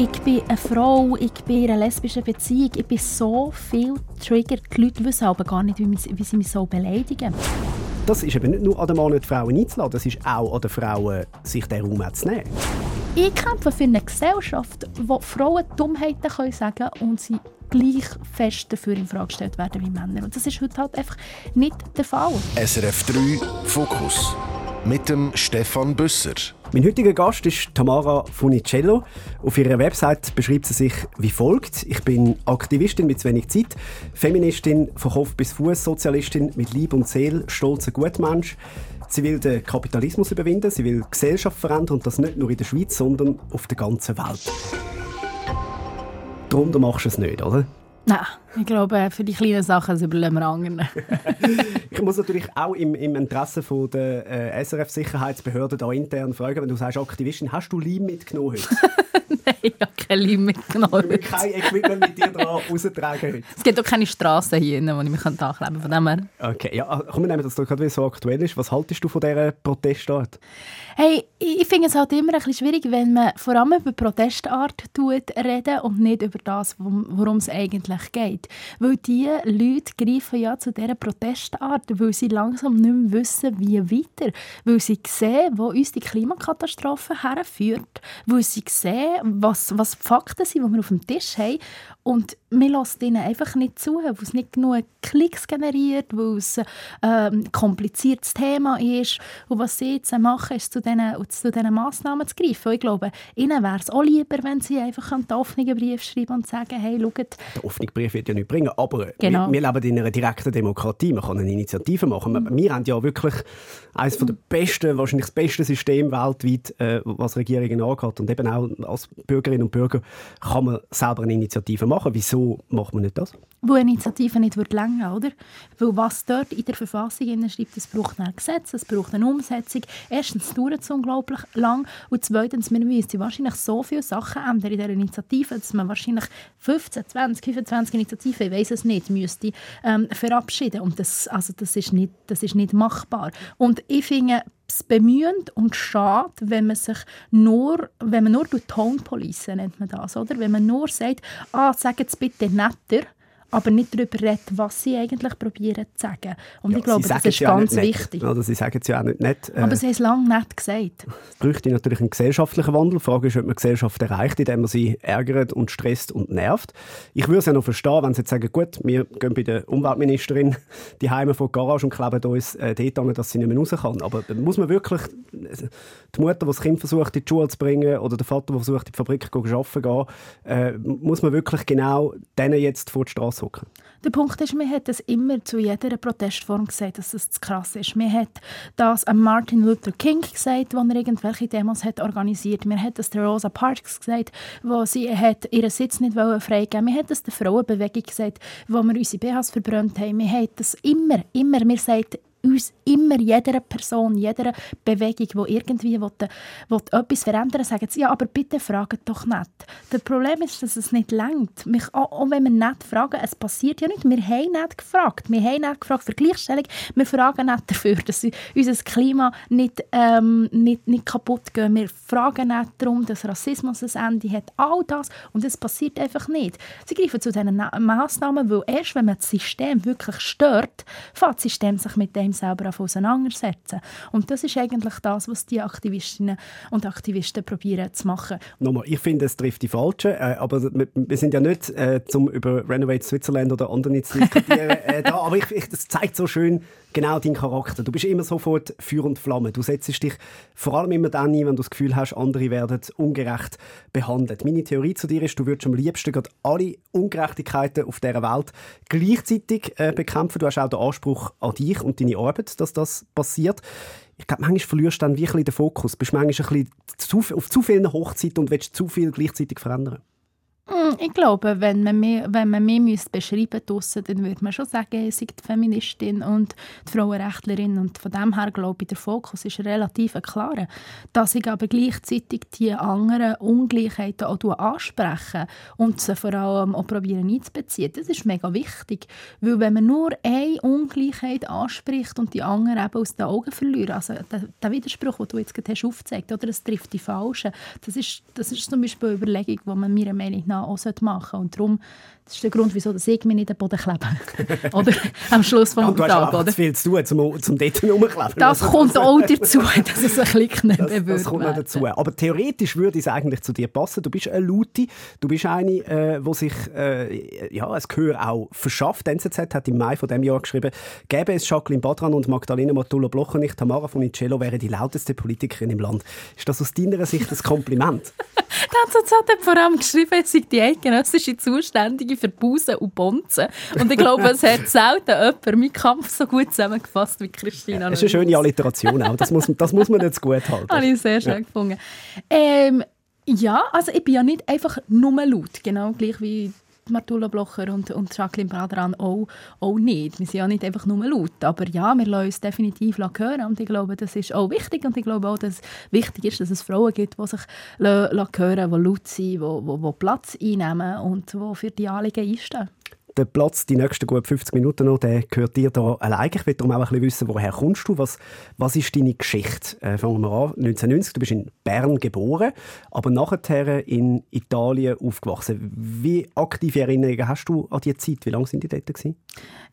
Ich bin eine Frau, ich bin in einer lesbischen Beziehung, ich bin so viel triggert. Die Leute wissen aber gar nicht, wie, sie mich so beleidigen. Das ist eben nicht nur an den Mann die Frauen einzuladen, das ist auch an den Frauen, sich den Raum zu nehmen. Ich kämpfe für eine Gesellschaft, wo Frauen Dummheiten können sagen und sie gleich fest dafür in Frage gestellt werden wie Männer. Und das ist heute halt einfach nicht der Fall. SRF 3 Fokus mit dem Stefan Büsser. Mein heutiger Gast ist Tamara Funicello. Auf ihrer Website beschreibt sie sich wie folgt. Ich bin Aktivistin mit zu wenig Zeit, Feministin von Kopf bis Fuß, Sozialistin mit Lieb und Seele, stolzer Gutmensch. Sie will den Kapitalismus überwinden, sie will Gesellschaft verändern und das nicht nur in der Schweiz, sondern auf der ganzen Welt. Darunter machst du es nicht, oder? Nein, ich glaube, für die kleinen Sachen überlegen wir anderen. ich muss natürlich auch im, im Interesse von der äh, SRF-Sicherheitsbehörde da intern fragen, wenn du sagst Aktivistin, hast du Leim mitgenommen heute? Ich habe kein Leim mitgenommen. Ich kein Equipment mit dir dran raustragen heute. Es gibt auch keine Straße hier, wo ich mich ankleben kann. Von dem her. Okay, ja, komm, wir nehmen das doch gerade, wie so aktuell ist. Was haltest du von dieser Protestart? Hey, ich finde es halt immer ein bisschen schwierig, wenn man vor allem über Protestart tut, reden und nicht über das, worum es eigentlich geht. Weil diese Leute greifen ja zu dieser Protestart, weil sie langsam nicht mehr wissen, wie weiter. Weil sie sehen, wo uns die Klimakatastrophe herführt. Weil sie sehen, was, was die Fakten sind, die wir auf dem Tisch haben. Und wir lassen ihnen einfach nicht zu, weil es nicht genug Klicks generiert, weil es ein ähm, kompliziertes Thema ist. Und was sie jetzt machen, ist zu diesen, zu diesen Massnahmen zu greifen. Und ich glaube, ihnen wäre es auch lieber, wenn sie einfach einen offenen Brief schreiben und sagen, hey, schaut... Der offene Brief wird ja nichts bringen, aber genau. wir, wir, leben in einer direkten Demokratie. Man kann eine Initiative machen. Mhm. Wir haben ja wirklich eines der besten, wahrscheinlich das beste System weltweit, äh, was Regierungen angeht. Und eben auch als Bürgerinnen und Bürger kann man selber eine Initiative machen. Wieso macht man nicht das? Wo eine Initiative nicht wird länger, oder? Weil was dort in der Verfassung schreibt, es braucht ein Gesetz, es braucht eine Umsetzung. Erstens dauert es unglaublich lang und zweitens, wir müssen wahrscheinlich so viele Sachen ändern in dieser Initiative, dass man wahrscheinlich 15, 20, 25 Initiativen, ich weiß es nicht, müsste ähm, verabschieden. Und das, also das, ist nicht, das ist nicht machbar. Und ich finde, es bemühend und schade, wenn man sich nur, wenn man nur Tone Police nennt man das, oder? Wenn man nur sagt, ah, sag jetzt bitte netter, aber nicht darüber reden, was sie eigentlich probieren zu sagen. Und ja, ich glaube, das ist ganz wichtig. Oder sie sagen es ja auch nicht nett. Äh, aber sie haben es lange nicht gesagt. Es bräuchte natürlich einen gesellschaftlichen Wandel. Die Frage ist, ob man die Gesellschaft erreicht, indem man sie ärgert und stresst und nervt. Ich würde es ja noch verstehen, wenn sie jetzt sagen, gut, wir gehen bei der Umweltministerin die Heime von der Garage und kleben uns äh, dort an, dass sie nicht mehr raus kann. Aber muss man wirklich die Mutter, die das Kind versucht, in die Schule zu bringen oder der Vater, der versucht, in die Fabrik zu arbeiten, gehen, äh, muss man wirklich genau denen jetzt vor die Straße aushocken. Der Punkt ist, man hat es immer zu jeder Protestform gesagt, dass es zu krass ist. Man hat das an Martin Luther King gesagt, als er irgendwelche Demos hat organisiert. Man hat es der Rosa Parks gesagt, wo sie hat ihren Sitz nicht freigeben Man hat es der Frauenbewegung gesagt, wo wir unsere BHs verbrannt haben. Man hat das immer, immer, mir sagt uns immer, jeder Person, jeder Bewegung, die irgendwie will, will etwas verändern will, sagen sie, ja, aber bitte fragen doch nicht. Das Problem ist, dass es nicht längt. Auch, wenn wir nicht fragen, es passiert ja nicht. Wir haben nicht gefragt. Wir haben nicht gefragt für Gleichstellung. Wir fragen nicht dafür, dass unser Klima nicht, ähm, nicht, nicht kaputt geht. Wir fragen nicht darum, dass Rassismus ein Ende hat. All das. Und es passiert einfach nicht. Sie greifen zu diesen Massnahmen, weil erst wenn man das System wirklich stört, fängt das System sich mit dem selber auseinandersetzen. Und das ist eigentlich das, was die Aktivistinnen und Aktivisten probieren zu machen. Nochmal, ich finde, es trifft die Falschen, äh, aber wir sind ja nicht äh, zum über Renovate Switzerland oder andere zu diskutieren äh, da, aber ich, ich, das zeigt so schön genau deinen Charakter. Du bist immer sofort Feuer und Flamme. Du setzt dich vor allem immer dann ein, wenn du das Gefühl hast, andere werden ungerecht behandelt. Meine Theorie zu dir ist, du würdest am liebsten gerade alle Ungerechtigkeiten auf dieser Welt gleichzeitig äh, bekämpfen. Du hast auch den Anspruch an dich und deine Arbeit, dass das passiert. Ich glaube, manchmal verlierst du dann wirklich den Fokus. Bist manchmal ein bisschen zu, auf zu vielen Hochzeiten und willst zu viel gleichzeitig verändern. Mm, ich glaube, wenn man mich, wenn man mich beschreiben müsste, dann würde man schon sagen, sie die Feministin und die Frauenrechtlerin. Und von dem her glaube ich, der Fokus ist relativ klar. Dass ich aber gleichzeitig die anderen Ungleichheiten auch anspreche und sie vor allem auch probieren einzubeziehen, das ist mega wichtig. Weil wenn man nur eine Ungleichheit anspricht und die anderen eben aus den Augen verliert, also der, der Widerspruch, den du jetzt gerade hast aufgezeigt, oder es trifft die Falschen, das ist, das ist zum Beispiel eine Überlegung, die man meiner Meinung nach auch machen sollte. Und darum, das ist der Grund, wieso ich mich nicht den Boden klebe. oder am Schluss des ja, du Tages. Du hast viel zu tun, zum, zum dort rumkleben. Das also, kommt auch dazu, dass es ein bisschen knapp das, das kommt noch dazu. Aber theoretisch würde es eigentlich zu dir passen. Du bist eine Luti, du bist eine, äh, die sich äh, ja, ein Gehör auch verschafft. Die NZZ hat im Mai von diesem Jahr geschrieben, gäbe es Jacqueline Badran und Magdalena Matula-Blocher nicht, Tamara von Icello wäre die lauteste Politikerin im Land. Ist das aus deiner Sicht ein Kompliment? Die NZZ hat vor allem geschrieben, es sei die eidgenössische Zuständige für Busen und Bonzen. Und ich glaube, es hat selten jemand meinen Kampf so gut zusammengefasst wie Christina. Ja, das ist eine schöne Alliteration auch. Das muss, das muss man jetzt gut halten. Habe ich sehr schön ja. gefunden. Ähm, ja, also ich bin ja nicht einfach nur laut, genau gleich wie Martula Blocher und, und Jacqueline Bradran auch, auch nicht. Wir sind ja nicht einfach nur laut, aber ja, wir lassen uns definitiv hören. Und ich glaube, das ist auch wichtig. Und ich glaube auch, dass es wichtig ist, dass es Frauen gibt, die sich hören die laut sind, die, die, die Platz einnehmen und die für die Anliegen einstehen der Platz, die nächsten gut 50 Minuten noch, der gehört dir da allein. Ich will darum auch ein bisschen wissen, woher kommst du? Was, was ist deine Geschichte? Äh, fangen wir an. 1990, du bist in Bern geboren, aber nachher in Italien aufgewachsen. Wie aktive Erinnerungen hast du an diese Zeit? Wie lange sind die dort? Gewesen?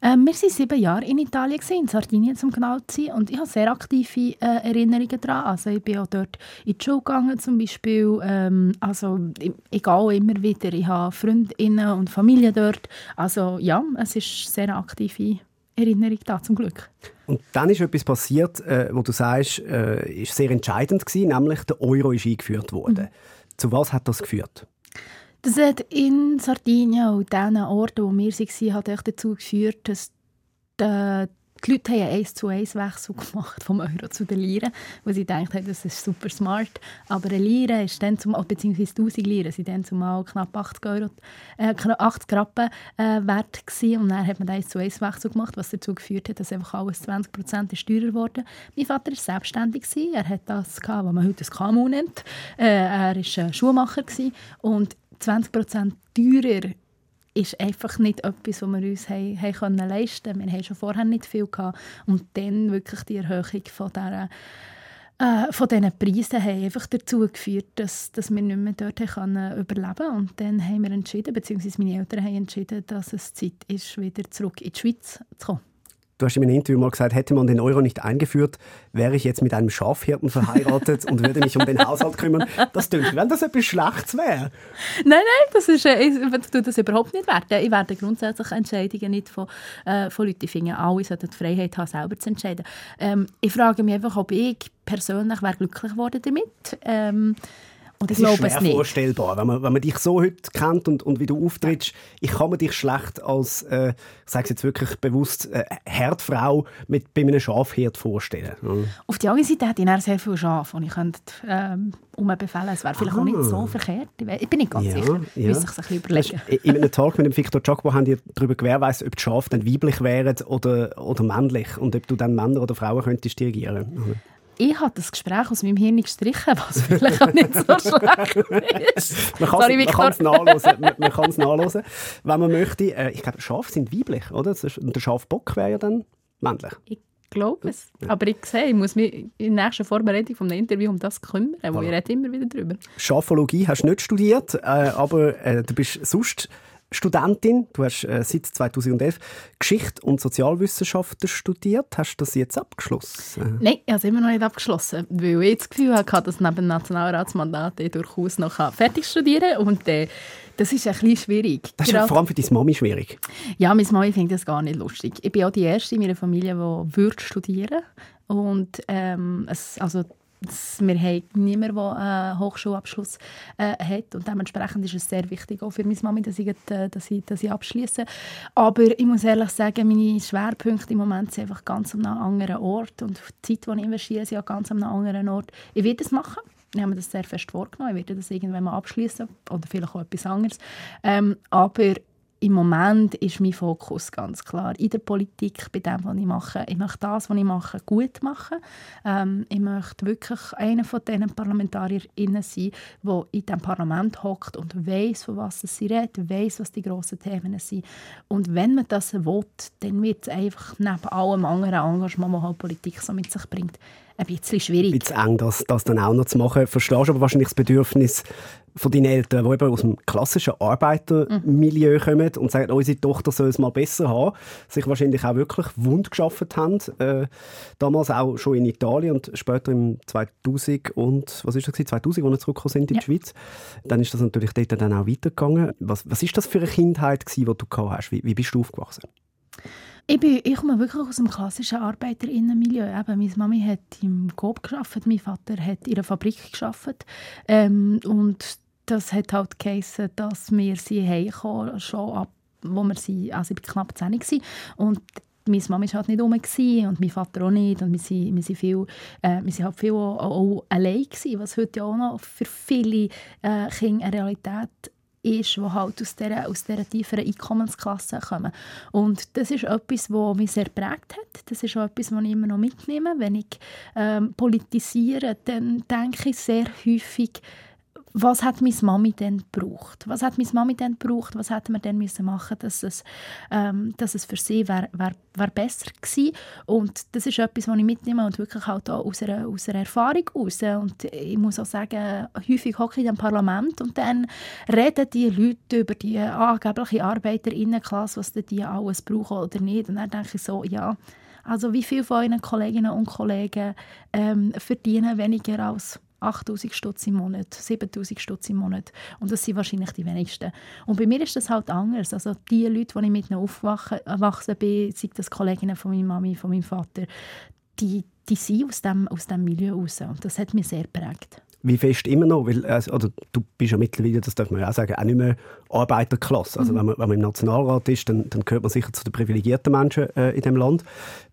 Ähm, wir waren sieben Jahre in Italien, in Sardinien zum genau zu sein. Und ich habe sehr aktive äh, Erinnerungen daran. Also ich bin auch dort in die Schule gegangen zum Beispiel. Ähm, also ich, immer wieder. Ich habe Freundinnen und Familie dort. Also ja, es ist sehr eine aktive Erinnerung da, zum Glück. Und dann ist etwas passiert, äh, wo du sagst, äh, ist sehr entscheidend gewesen, nämlich der Euro ist eingeführt worden. Mhm. Zu was hat das geführt? Das hat in Sardinien und diesen Orten, wo wir waren, hat dazu geführt, dass die, die Leute einen 1 zu 1 Wechsel gemacht vom Euro zu den Liren, weil sie gedacht haben, das ist super smart. Aber eine Lire ist dann zum, beziehungsweise 1000 Liren sind dann zumal knapp 80 Euro, äh, 80 Rappen äh, wert gewesen. Und dann hat man den 1 zu 1 Wechsel gemacht, was dazu geführt hat, dass einfach alles 20 Prozent teurer wurde. Mein Vater war selbstständig gewesen. Er hat das gehabt, was man heute ein KMU nennt. Äh, er war Schuhmacher gewesen. und 20% teurer ist einfach nicht etwas, was wir uns haben, haben leisten konnten. Wir hatten schon vorher nicht viel. Gehabt. Und dann wirklich die Erhöhung von dieser äh, von diesen Preisen haben einfach dazu geführt, dass, dass wir nicht mehr dort können überleben. Und dann haben wir entschieden, beziehungsweise meine Eltern haben entschieden, dass es Zeit ist, wieder zurück in die Schweiz zu kommen. Du hast in einem Interview mal gesagt, hätte man den Euro nicht eingeführt, wäre ich jetzt mit einem Schafhirten verheiratet und würde mich um den Haushalt kümmern. Das klingt, wenn das etwas Schlechtes wäre. Nein, nein, das ist, äh, ich tue das überhaupt nicht werten. Ich werde grundsätzlich Entscheidungen nicht von, äh, von Leuten. Ich finde, alle sollten die Freiheit haben, selber zu entscheiden. Ähm, ich frage mich einfach, ob ich persönlich wäre glücklich geworden damit. Ähm, und ich glaube es nicht. vorstellbar, wenn man, wenn man dich so heute kennt und, und wie du auftrittst. Ich kann mir dich schlecht als, äh, ich sage es jetzt wirklich bewusst, äh, Herdfrau mit, bei einem Schafherd vorstellen. Mhm. Auf der anderen Seite hätte ich sehr viele Schafe und ich könnte ähm, umbefehlen. Es wäre vielleicht ah. auch nicht so verkehrt. Ich bin nicht ganz ja, sicher. Ja. Müsste sich ein bisschen überlegen. In einem Talk mit dem Victor Giacomo haben die darüber gewährleistet, ob die Schafe dann weiblich wären oder, oder männlich und ob du dann Männer oder Frauen könntest dirigieren. Mhm ich habe das Gespräch aus meinem Hirn gestrichen, was vielleicht auch nicht so schlecht ist. man kann es nachlesen, man, man kann es nachlesen, wenn man möchte. Äh, ich glaube, Schafe sind weiblich, oder? Und der Schafbock wäre ja dann männlich. Ich glaube es. Ja. Aber ich sehe, ich muss mich in der nächsten Vorbereitung vom Interview um das kümmern, weil voilà. ich rede immer wieder darüber. Schafologie hast du nicht studiert, äh, aber äh, du bist sonst Studentin. Du hast äh, seit 2011 Geschichte und Sozialwissenschaften studiert. Hast du das jetzt abgeschlossen? Nein, ich habe es immer noch nicht abgeschlossen, weil ich das Gefühl hatte, dass neben dem Nationalratsmandat ich durchaus noch fertig studieren kann. Und äh, das ist ein bisschen schwierig. Das ist Gerade, vor allem für deine Mami schwierig. Ja, meine Mami findet das gar nicht lustig. Ich bin auch die Erste in meiner Familie, die würde studieren und ähm, es, also wir haben niemanden, der einen Hochschulabschluss äh, hat. Und dementsprechend ist es sehr wichtig, auch für meine Mami, dass ich, äh, dass ich, dass ich abschließe. Aber ich muss ehrlich sagen, meine Schwerpunkte im Moment sind einfach ganz an einem anderen Ort. Und die Zeit, die ich investiere, ist an ganz an einem anderen Ort. Ich werde es machen. ich habe mir das sehr fest vorgenommen. Ich werde das irgendwann mal abschließen oder vielleicht auch etwas anderes. Ähm, aber im Moment ist mein Fokus ganz klar in der Politik, bei dem, was ich mache. Ich möchte das, was ich mache, gut machen. Ähm, ich möchte wirklich einer von diesen ParlamentarierInnen sein, der in diesem Parlament hockt und weiß, von was sie redet, weiß, was die grossen Themen sind. Und wenn man das will, dann wird es einfach neben allem anderen Engagement, das halt Politik so mit sich bringt, ein bisschen schwierig. Ein bisschen eng, das, das dann auch noch zu machen. Verstehst du aber wahrscheinlich das Bedürfnis von deinen Eltern, die eben aus dem klassischen Arbeitermilieu kommen und sagen, unsere Tochter soll es mal besser haben, sich wahrscheinlich auch wirklich wund geschaffen haben, äh, damals auch schon in Italien und später im 2000 und, was ist das 2000, als sie zurückgekommen sind in ja. die Schweiz. Dann ist das natürlich dort dann auch weitergegangen. Was, was ist das für eine Kindheit gewesen, die du gehabt hast? Wie, wie bist du aufgewachsen? Ich, bin, ich komme wirklich aus dem klassischen Arbeiterinnenmilieu. Eben, meine Mami hat im Coop gearbeitet, mein Vater hat in einer Fabrik gearbeitet. Ähm, und das hat halt geheißen, dass wir sie heimkommen, schon ab, wo wir sie, also ich war knapp 10 war. Und meine Mama war halt nicht rum und mein Vater auch nicht. Und wir sind, viel, äh, halt viel auch, auch allein gewesen, was heute auch noch für viele äh, Kinder eine Realität ist, die halt aus dieser, aus dieser tieferen Einkommensklasse kommen. Und das ist etwas, was mich sehr prägt hat. Das ist auch etwas, was ich immer noch mitnehme. Wenn ich ähm, politisiere, dann denke ich sehr häufig, was hat meine Mami denn gebraucht? Was hat meine Mami denn gebraucht? Was hätte man denn müssen machen, dass es, ähm, dass es für sie wäre wär, wär besser gewesen? Und das ist etwas, was ich mitnehme und wirklich halt auch aus einer, aus einer Erfahrung raus. Und ich muss auch sagen, häufig hocke ich im Parlament und dann reden die Leute über die angebliche Arbeiterinnenklasse, was die alles brauchen oder nicht. Und dann denke ich so, ja, also wie viele von euren Kolleginnen und Kollegen ähm, verdienen weniger als 8000 Stutz im Monat, 7000 Stutz im Monat. Und das sind wahrscheinlich die wenigsten. Und bei mir ist das halt anders. Also die Leute, die ich mit aufgewachsen bin, sei das Kolleginnen von meiner Mami, von meinem Vater, die, die sind aus dem, aus dem Milieu raus. Und das hat mich sehr geprägt wie fest immer noch, weil also, du bist ja mittlerweile, das darf man ja auch sagen, auch nicht mehr Arbeiterklasse. Also mhm. wenn, man, wenn man im Nationalrat ist, dann, dann gehört man sicher zu den privilegierten Menschen äh, in dem Land.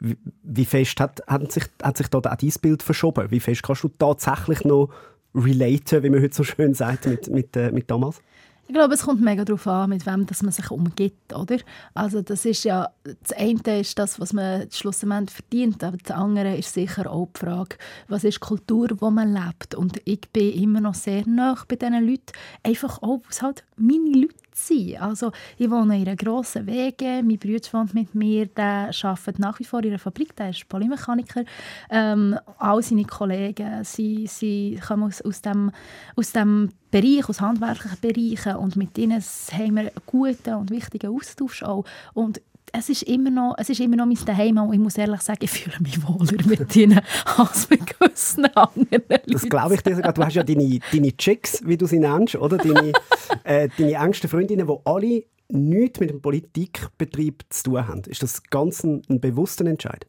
Wie, wie, fest hat, hat, sich, hat sich da auch dein Bild verschoben? Wie fest kannst du tatsächlich noch relaten, wie man heute so schön sagt, mit, mit, äh, mit damals? Ich glaube, es kommt mega darauf an, mit wem dass man sich umgibt, oder? Also das ist ja, das eine ist das, was man schlussendlich verdient, aber das andere ist sicher auch die Frage, was ist die Kultur, wo man lebt? Und ich bin immer noch sehr nah bei diesen Leuten, einfach auch, was halt meine Leute sein. Also ich wohne in einer grossen Wege, mein Bruder wohnt mit mir, der arbeitet nach wie vor in einer Fabrik, der ist Polymechaniker. Ähm, all seine Kollegen sie, sie kommen aus, aus, dem, aus dem Bereich, aus handwerklichen Bereichen und mit ihnen haben wir einen guten und wichtigen Austausch auch. Und es ist immer noch, es ist immer noch mein Daheim und ich muss ehrlich sagen, ich fühle mich wohler mit ihnen als mit gewissen anderen Leuten. Das glaube ich dir sogar. Du hast ja deine, deine Chicks, wie du sie nennst, oder? Deine, äh, deine engsten Freundinnen, die alle nichts mit dem Politikbetrieb zu tun haben. Ist das ganz ein, ein bewusster Entscheid?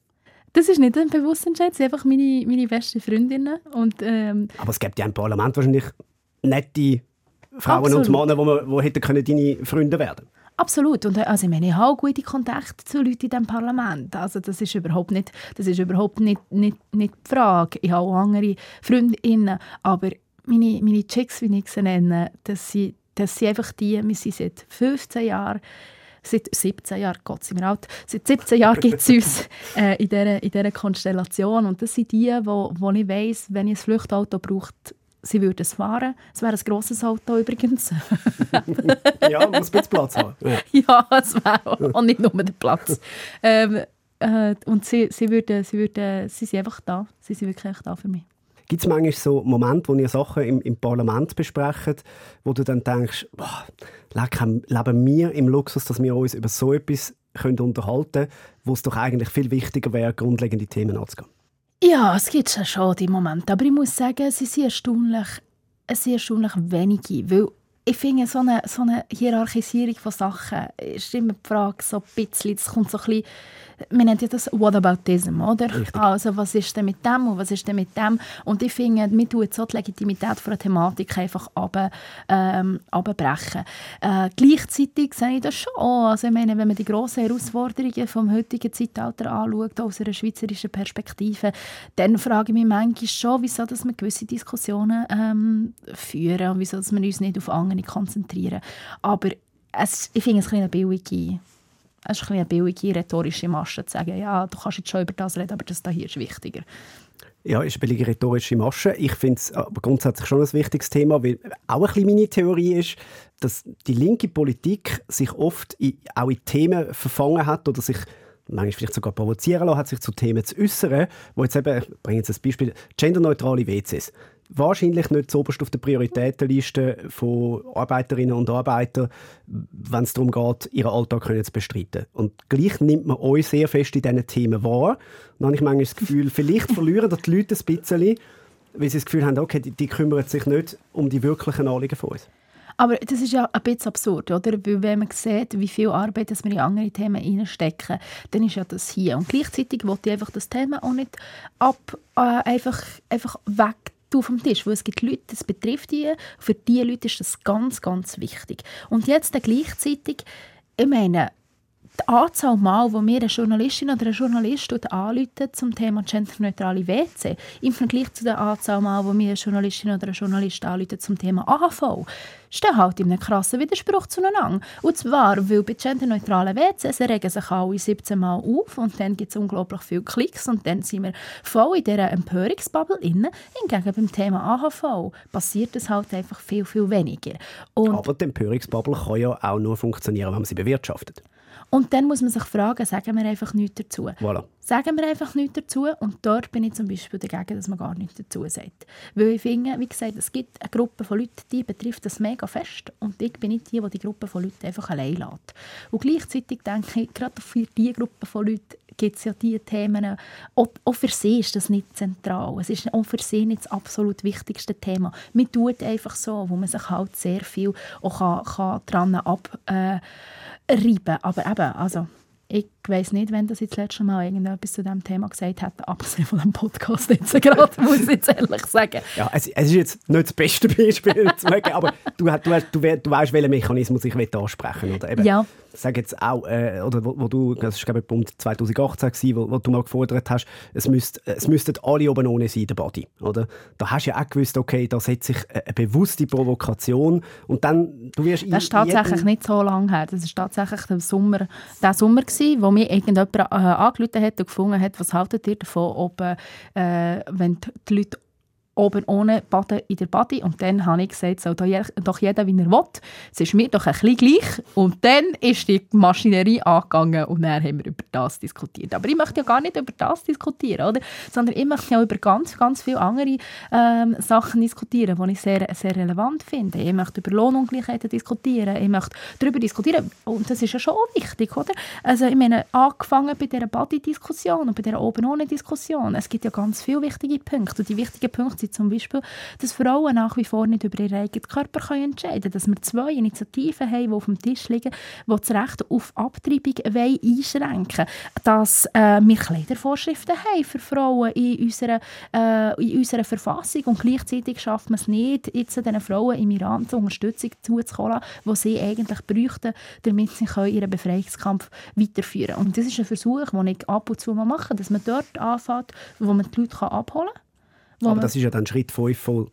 Das ist nicht ein bewusster Entscheid, sind einfach meine, meine besten Freundinnen. Und, ähm, Aber es gibt ja im Parlament wahrscheinlich nette Frauen Absolut. und Männer, die, die hätten deine Freunde werden können. Absolut. Und, äh, also, ich, meine, ich habe gute Kontakte zu Leuten in diesem Parlament. Also, das ist überhaupt nicht, das ist überhaupt nicht, nicht, nicht die Frage. Ich habe auch andere Freundinnen. Aber meine, meine Chicks, wie ich sie nenne, das sind, das sind einfach die, wir sind seit 15 Jahren seit 17 Jahren, Gott sei mir alt, seit 17 Jahren gibt es uns äh, in, dieser, in dieser Konstellation. Und das sind die, wo, wo ich weiss, wenn ich ein Flüchtauto brauche, sie würden es fahren. Es wäre ein grosses Auto übrigens. ja, muss ein bisschen Platz haben. Ja, es wäre auch nicht nur der Platz. Ähm, äh, und sie, sie, würden, sie, würden, sie sind einfach da. Sie sind wirklich da für mich. Gibt es manchmal so Momente, wo ihr Sachen im, im Parlament besprecht, wo du dann denkst, boah, leben wir im Luxus, dass wir uns über so etwas können unterhalten können, wo es doch eigentlich viel wichtiger wäre, grundlegende Themen anzugehen? Ja, es gibt schon die Momente. Aber ich muss sagen, sie sind erstaunlich, es sind erstaunlich wenige. Weil ich finde, so eine, so eine Hierarchisierung von Sachen ist immer die Frage, so ein bisschen, das kommt so ein bisschen man nennt ja das Whataboutism, oder? Richtig. Also was ist denn mit dem und was ist denn mit dem? Und ich finde, man tut so die Legitimität von der Thematik einfach runter, ähm, abbrechen. Äh, gleichzeitig sehe ich das schon. Also ich meine, wenn man die grossen Herausforderungen vom heutigen Zeitalter anschaut, aus einer schweizerischen Perspektive, dann frage ich mich manchmal schon, wieso dass wir gewisse Diskussionen ähm, führen und wieso dass wir uns nicht auf andere konzentrieren. Aber es, ich finde es ein eine billige es ist ein eine billige rhetorische Masche zu sagen, ja, du kannst jetzt schon über das reden, aber das hier ist wichtiger. Ja, ist eine billige rhetorische Masche. Ich finde es aber grundsätzlich schon ein wichtiges Thema, weil auch ein meine Theorie ist, dass die linke Politik sich oft in, auch in Themen verfangen hat oder sich manchmal vielleicht sogar provozieren lassen, hat sich zu Themen zu äußern, wo jetzt eben, ich bringe jetzt ein Beispiel, genderneutrale WCs wahrscheinlich nicht zuoberst auf der Prioritätenliste von Arbeiterinnen und Arbeitern, wenn es darum geht, ihren Alltag zu bestreiten. Und gleich nimmt man euch sehr fest in diesen Themen wahr. Dann habe ich manchmal das Gefühl, vielleicht verlieren die Leute ein bisschen, weil sie das Gefühl haben, okay, die, die kümmern sich nicht um die wirklichen Anliegen von uns. Aber das ist ja ein bisschen absurd, oder? Weil wenn man sieht, wie viel Arbeit wir in andere Themen reinstecken, dann ist ja das hier. Und gleichzeitig wollte ich einfach das Thema auch nicht ab, äh, einfach, einfach weg vom Tisch, weil es gibt Leute, das betrifft die, für diese Leute ist das ganz, ganz wichtig. Und jetzt gleichzeitig, ich meine, die Anzahl Mal, wo mir eine Journalistin oder ein Journalist anrufen zum Thema genderneutrale WC, im Vergleich zu der Anzahl Mal, wo mir eine Journalistin oder ein Journalist anrufen zum Thema AHV, stehen halt in einem krassen Widerspruch zueinander. Und zwar, weil bei genderneutralen WCs regen sich alle 17 Mal auf und dann gibt es unglaublich viele Klicks und dann sind wir voll in dieser Empörungsbubble inne. Hingegen beim Thema AHV passiert es halt einfach viel, viel weniger. Und Aber die Empörungsbubble kann ja auch nur funktionieren, wenn man sie bewirtschaftet. Und dann muss man sich fragen, sagen wir einfach nichts dazu. Voilà. Sagen wir einfach nichts dazu und dort bin ich zum Beispiel dagegen, dass man gar nichts dazu sagt. Weil ich finde, wie gesagt, es gibt eine Gruppe von Leuten, die betrifft das mega fest und ich bin nicht die, die die Gruppe von Leuten einfach allein lässt. Und gleichzeitig denke ich, gerade für diese Gruppe von Leuten gibt es ja diese Themen, auch, auch für sie ist das nicht zentral. Es ist auch für sie nicht das absolut wichtigste Thema. Man tut einfach so, wo man sich halt sehr viel auch kann, kann dran ab... Äh, reiben. Aber eben, also, ich weiß nicht, wenn das jetzt letzte Mal irgendetwas zu diesem Thema gesagt hat, abgesehen von dem Podcast jetzt gerade, muss ich jetzt ehrlich sagen. Ja, es, es ist jetzt nicht das beste Beispiel, aber du, du, du, du, du weißt, welchen Mechanismus ich ansprechen oder? Eben, ja sage jetzt auch, äh, oder wo, wo, du, das war glaube ich Punkt 2018 gewesen, wo, wo, du mal gefordert hast, es, müsst, es müssten alle oben ohne sein, der Body, oder? Da hast du ja auch gewusst, okay, da setzt sich eine bewusste Provokation und dann, du wirst... Das ist tatsächlich nicht so lange her, das ist tatsächlich der Sommer, der Sommer gewesen, wo mir irgendjemand äh, angerufen hat und gefunden hat, was haltet ihr davon, ob, äh, wenn die Leute oben ohne baden in der Body. Und dann habe ich gesagt, soll doch jeder, wie er will. Es ist mir doch ein bisschen gleich. Und dann ist die Maschinerie angegangen und dann haben wir über das diskutiert. Aber ich möchte ja gar nicht über das diskutieren, oder? sondern ich möchte ja über ganz, ganz viele andere ähm, Sachen diskutieren, die ich sehr, sehr relevant finde. Ich möchte über Lohnungleichheiten diskutieren. Ich möchte darüber diskutieren. Und das ist ja schon wichtig, oder? Also ich meine, angefangen bei dieser Body-Diskussion und bei dieser oben ohne Diskussion. Es gibt ja ganz viele wichtige Punkte. Und die wichtigen Punkte sind zum Beispiel, dass Frauen nach wie vor nicht über ihren eigenen Körper können entscheiden können. Dass wir zwei Initiativen haben, die auf dem Tisch liegen, die das Recht auf Abtreibung einschränken Dass äh, wir Kleidervorschriften haben für Frauen in unserer, äh, in unserer Verfassung und gleichzeitig schaffen wir es nicht, jetzt diesen Frauen im Iran zur Unterstützung zuzukommen, die sie eigentlich bräuchten, damit sie ihren Befreiungskampf weiterführen können. Und das ist ein Versuch, den ich ab und zu mal mache, dass man dort anfängt, wo man die Leute abholen kann aber das ist ja dann Schritt 5 von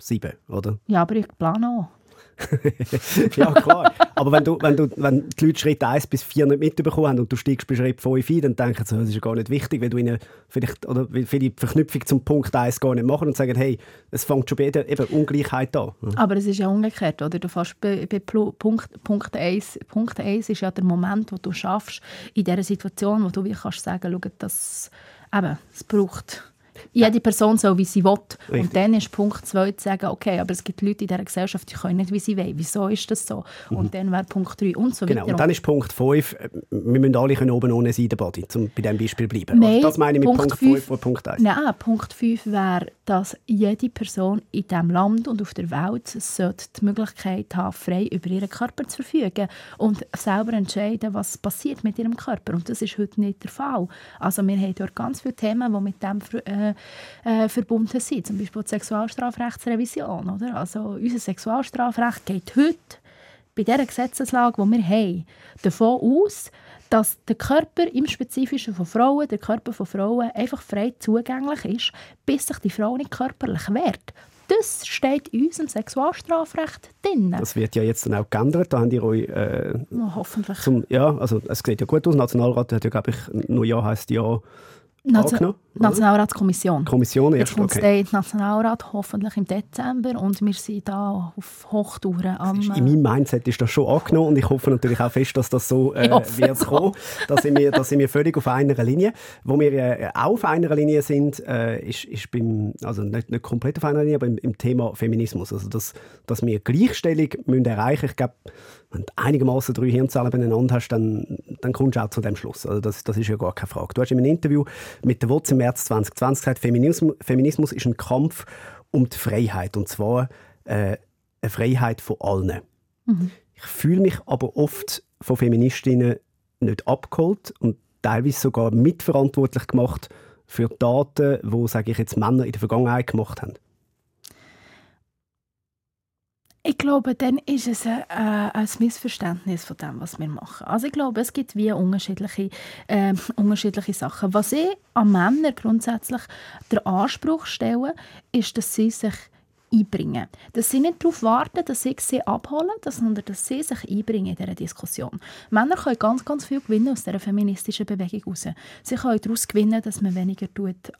7, oder? Ja, aber ich plane auch. ja, klar. Aber wenn, du, wenn, du, wenn die Leute Schritt 1 bis 4 nicht mitbekommen haben und du steigst bei Schritt 5 ein, dann denken sie, das ist ja gar nicht wichtig, weil du ihnen vielleicht oder für die Verknüpfung zum Punkt 1 gar nicht machen und sagen, hey, es fängt schon bei eben Ungleichheit an. Aber es ist ja umgekehrt, oder? Du fährst bei, bei Punkt, Punkt, 1, Punkt 1 ist ja der Moment, wo du schaffst, in dieser Situation, wo du wie kannst sagen, schau, das, eben, es braucht jede Person soll, wie sie will. Richtig. Und dann ist Punkt 2 zu sagen, okay, aber es gibt Leute in dieser Gesellschaft, die können nicht, wie sie wollen. Wieso ist das so? Mhm. Und dann wäre Punkt 3 und so genau. weiter. Und dann ist Punkt 5, äh, wir müssen alle können oben ohne sein, der Body, um bei diesem Beispiel bleiben. Nein, das meine ich mit Punkt 5 oder Punkt 1. Nein, Punkt 5 wäre, dass jede Person in diesem Land und auf der Welt die Möglichkeit haben, frei über ihren Körper zu verfügen und selber entscheiden, was passiert mit ihrem Körper. Und das ist heute nicht der Fall. Also wir haben dort ganz viele Themen, die mit dem äh, äh, verbunden sind. Zum Beispiel die Sexualstrafrechtsrevision. Oder? Also unser Sexualstrafrecht geht heute bei dieser Gesetzeslage, die wir haben, davon aus, dass der Körper im Spezifischen von Frauen, der Körper von Frauen einfach frei zugänglich ist, bis sich die Frau nicht körperlich wehrt. Das steht in unserem Sexualstrafrecht drin. Das wird ja jetzt dann auch geändert. Da habt ihr euch, äh, oh, hoffentlich. Zum, ja, also es sieht ja gut aus. Nationalrat hat ja, glaube ich, nur Ja heisst Ja Nation Nationalratskommission. Kommission erst, Jetzt kommt okay. der Nationalrat hoffentlich im Dezember und wir sind da auf Hochtouren am... in meinem Mindset ist das schon angenommen und ich hoffe natürlich auch fest, dass das so äh, wird so. kommen. Da sind, wir, da sind wir völlig auf einer Linie. Wo wir äh, auch auf einer Linie sind, äh, ist, ist beim, also nicht, nicht komplett auf einer Linie, aber im, im Thema Feminismus. Also dass, dass wir Gleichstellung müssen erreichen müssen. Ich glaube, wenn du einigermaßen drei Hirnzellen beieinander hast, dann, dann kommst du auch zu dem Schluss. Also das, das ist ja gar keine Frage. Du hast in einem Interview mit der WOTS im März 2020 gesagt, Feminismus, Feminismus ist ein Kampf um die Freiheit. Und zwar äh, eine Freiheit von allen. Mhm. Ich fühle mich aber oft von Feministinnen nicht abgeholt und teilweise sogar mitverantwortlich gemacht für Daten, wo sage ich jetzt Männer in der Vergangenheit gemacht haben. Ich glaube, dann ist es ein, äh, ein Missverständnis von dem, was wir machen. Also ich glaube, es gibt wie unterschiedliche, äh, unterschiedliche Sachen. Was ich an Männern grundsätzlich den Anspruch stelle, ist, dass sie sich einbringen. Dass sie nicht darauf warten, dass ich sie abhole, sondern dass sie sich einbringen in dieser Diskussion. Männer können ganz, ganz viel gewinnen aus dieser feministischen Bewegung heraus. Sie können daraus gewinnen, dass man weniger tut,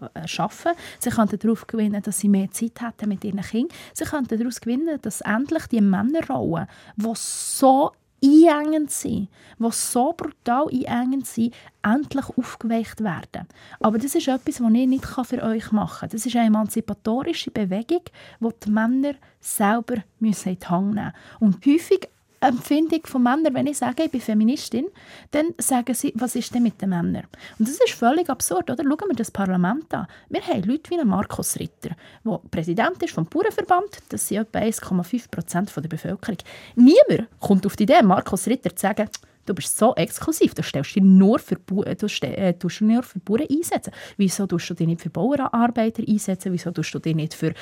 arbeiten. Sie können darauf gewinnen, dass sie mehr Zeit hätten mit ihren Kindern. Sie können daraus gewinnen, dass endlich die Männerrollen, die so einengend sind, die so brutal einengend sind, endlich aufgeweicht werden. Aber das ist etwas, was ich nicht für euch machen kann. Das ist eine emanzipatorische Bewegung, die die Männer selber in die Hand nehmen müssen. Und häufig Empfindung von Männern, wenn ich sage, ich bin Feministin, dann sagen sie, was ist denn mit den Männern? Und das ist völlig absurd, oder? Schauen wir das Parlament an. Wir haben Leute wie Markus Ritter, der Präsident ist vom Bauernverband, das sind etwa 1,5 Prozent der Bevölkerung. Niemand kommt auf die Idee, Markus Ritter zu sagen, Du bist so exklusiv, du stellst dich nur für, du stell, äh, nur für Bauern einsetzen. Wieso tust du dich nicht für Bauernarbeiter einsetzen? Wieso tust du dich nicht für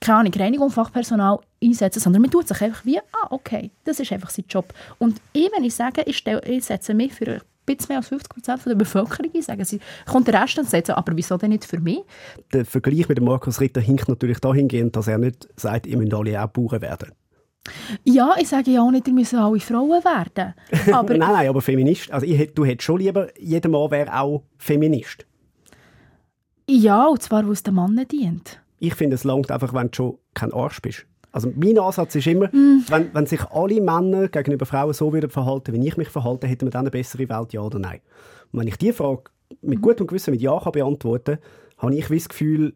keine Ahnung, Reinigung, Fachpersonal einsetzen? Sondern man tut sich einfach wie, ah, okay, das ist einfach sein Job. Und wenn ich sage, ich, stell, ich setze mich für ein bisschen mehr als 50 Prozent der Bevölkerung ein, sagen sie, kommt der Rest und sagt so, aber wieso denn nicht für mich? Der Vergleich mit dem Markus Ritter hinkt natürlich dahingehend, dass er nicht sagt, ihr müsst alle auch Bauern werden. Ja, ich sage ja auch nicht, ihr müssen alle Frauen werden. Aber nein, nein, aber Feminist. Also ich, du hättest schon lieber, jeder Mann wäre auch Feminist. Ja, und zwar, wo es den Mann dient. Ich finde, es langt einfach, wenn du schon kein Arsch bist. Also mein Ansatz ist immer, mm. wenn, wenn sich alle Männer gegenüber Frauen so würden verhalten, wie ich mich verhalte, hätten wir dann eine bessere Welt, ja oder nein? Und wenn ich diese Frage mit mhm. gutem Gewissen mit Ja kann beantworten kann, habe ich das Gefühl,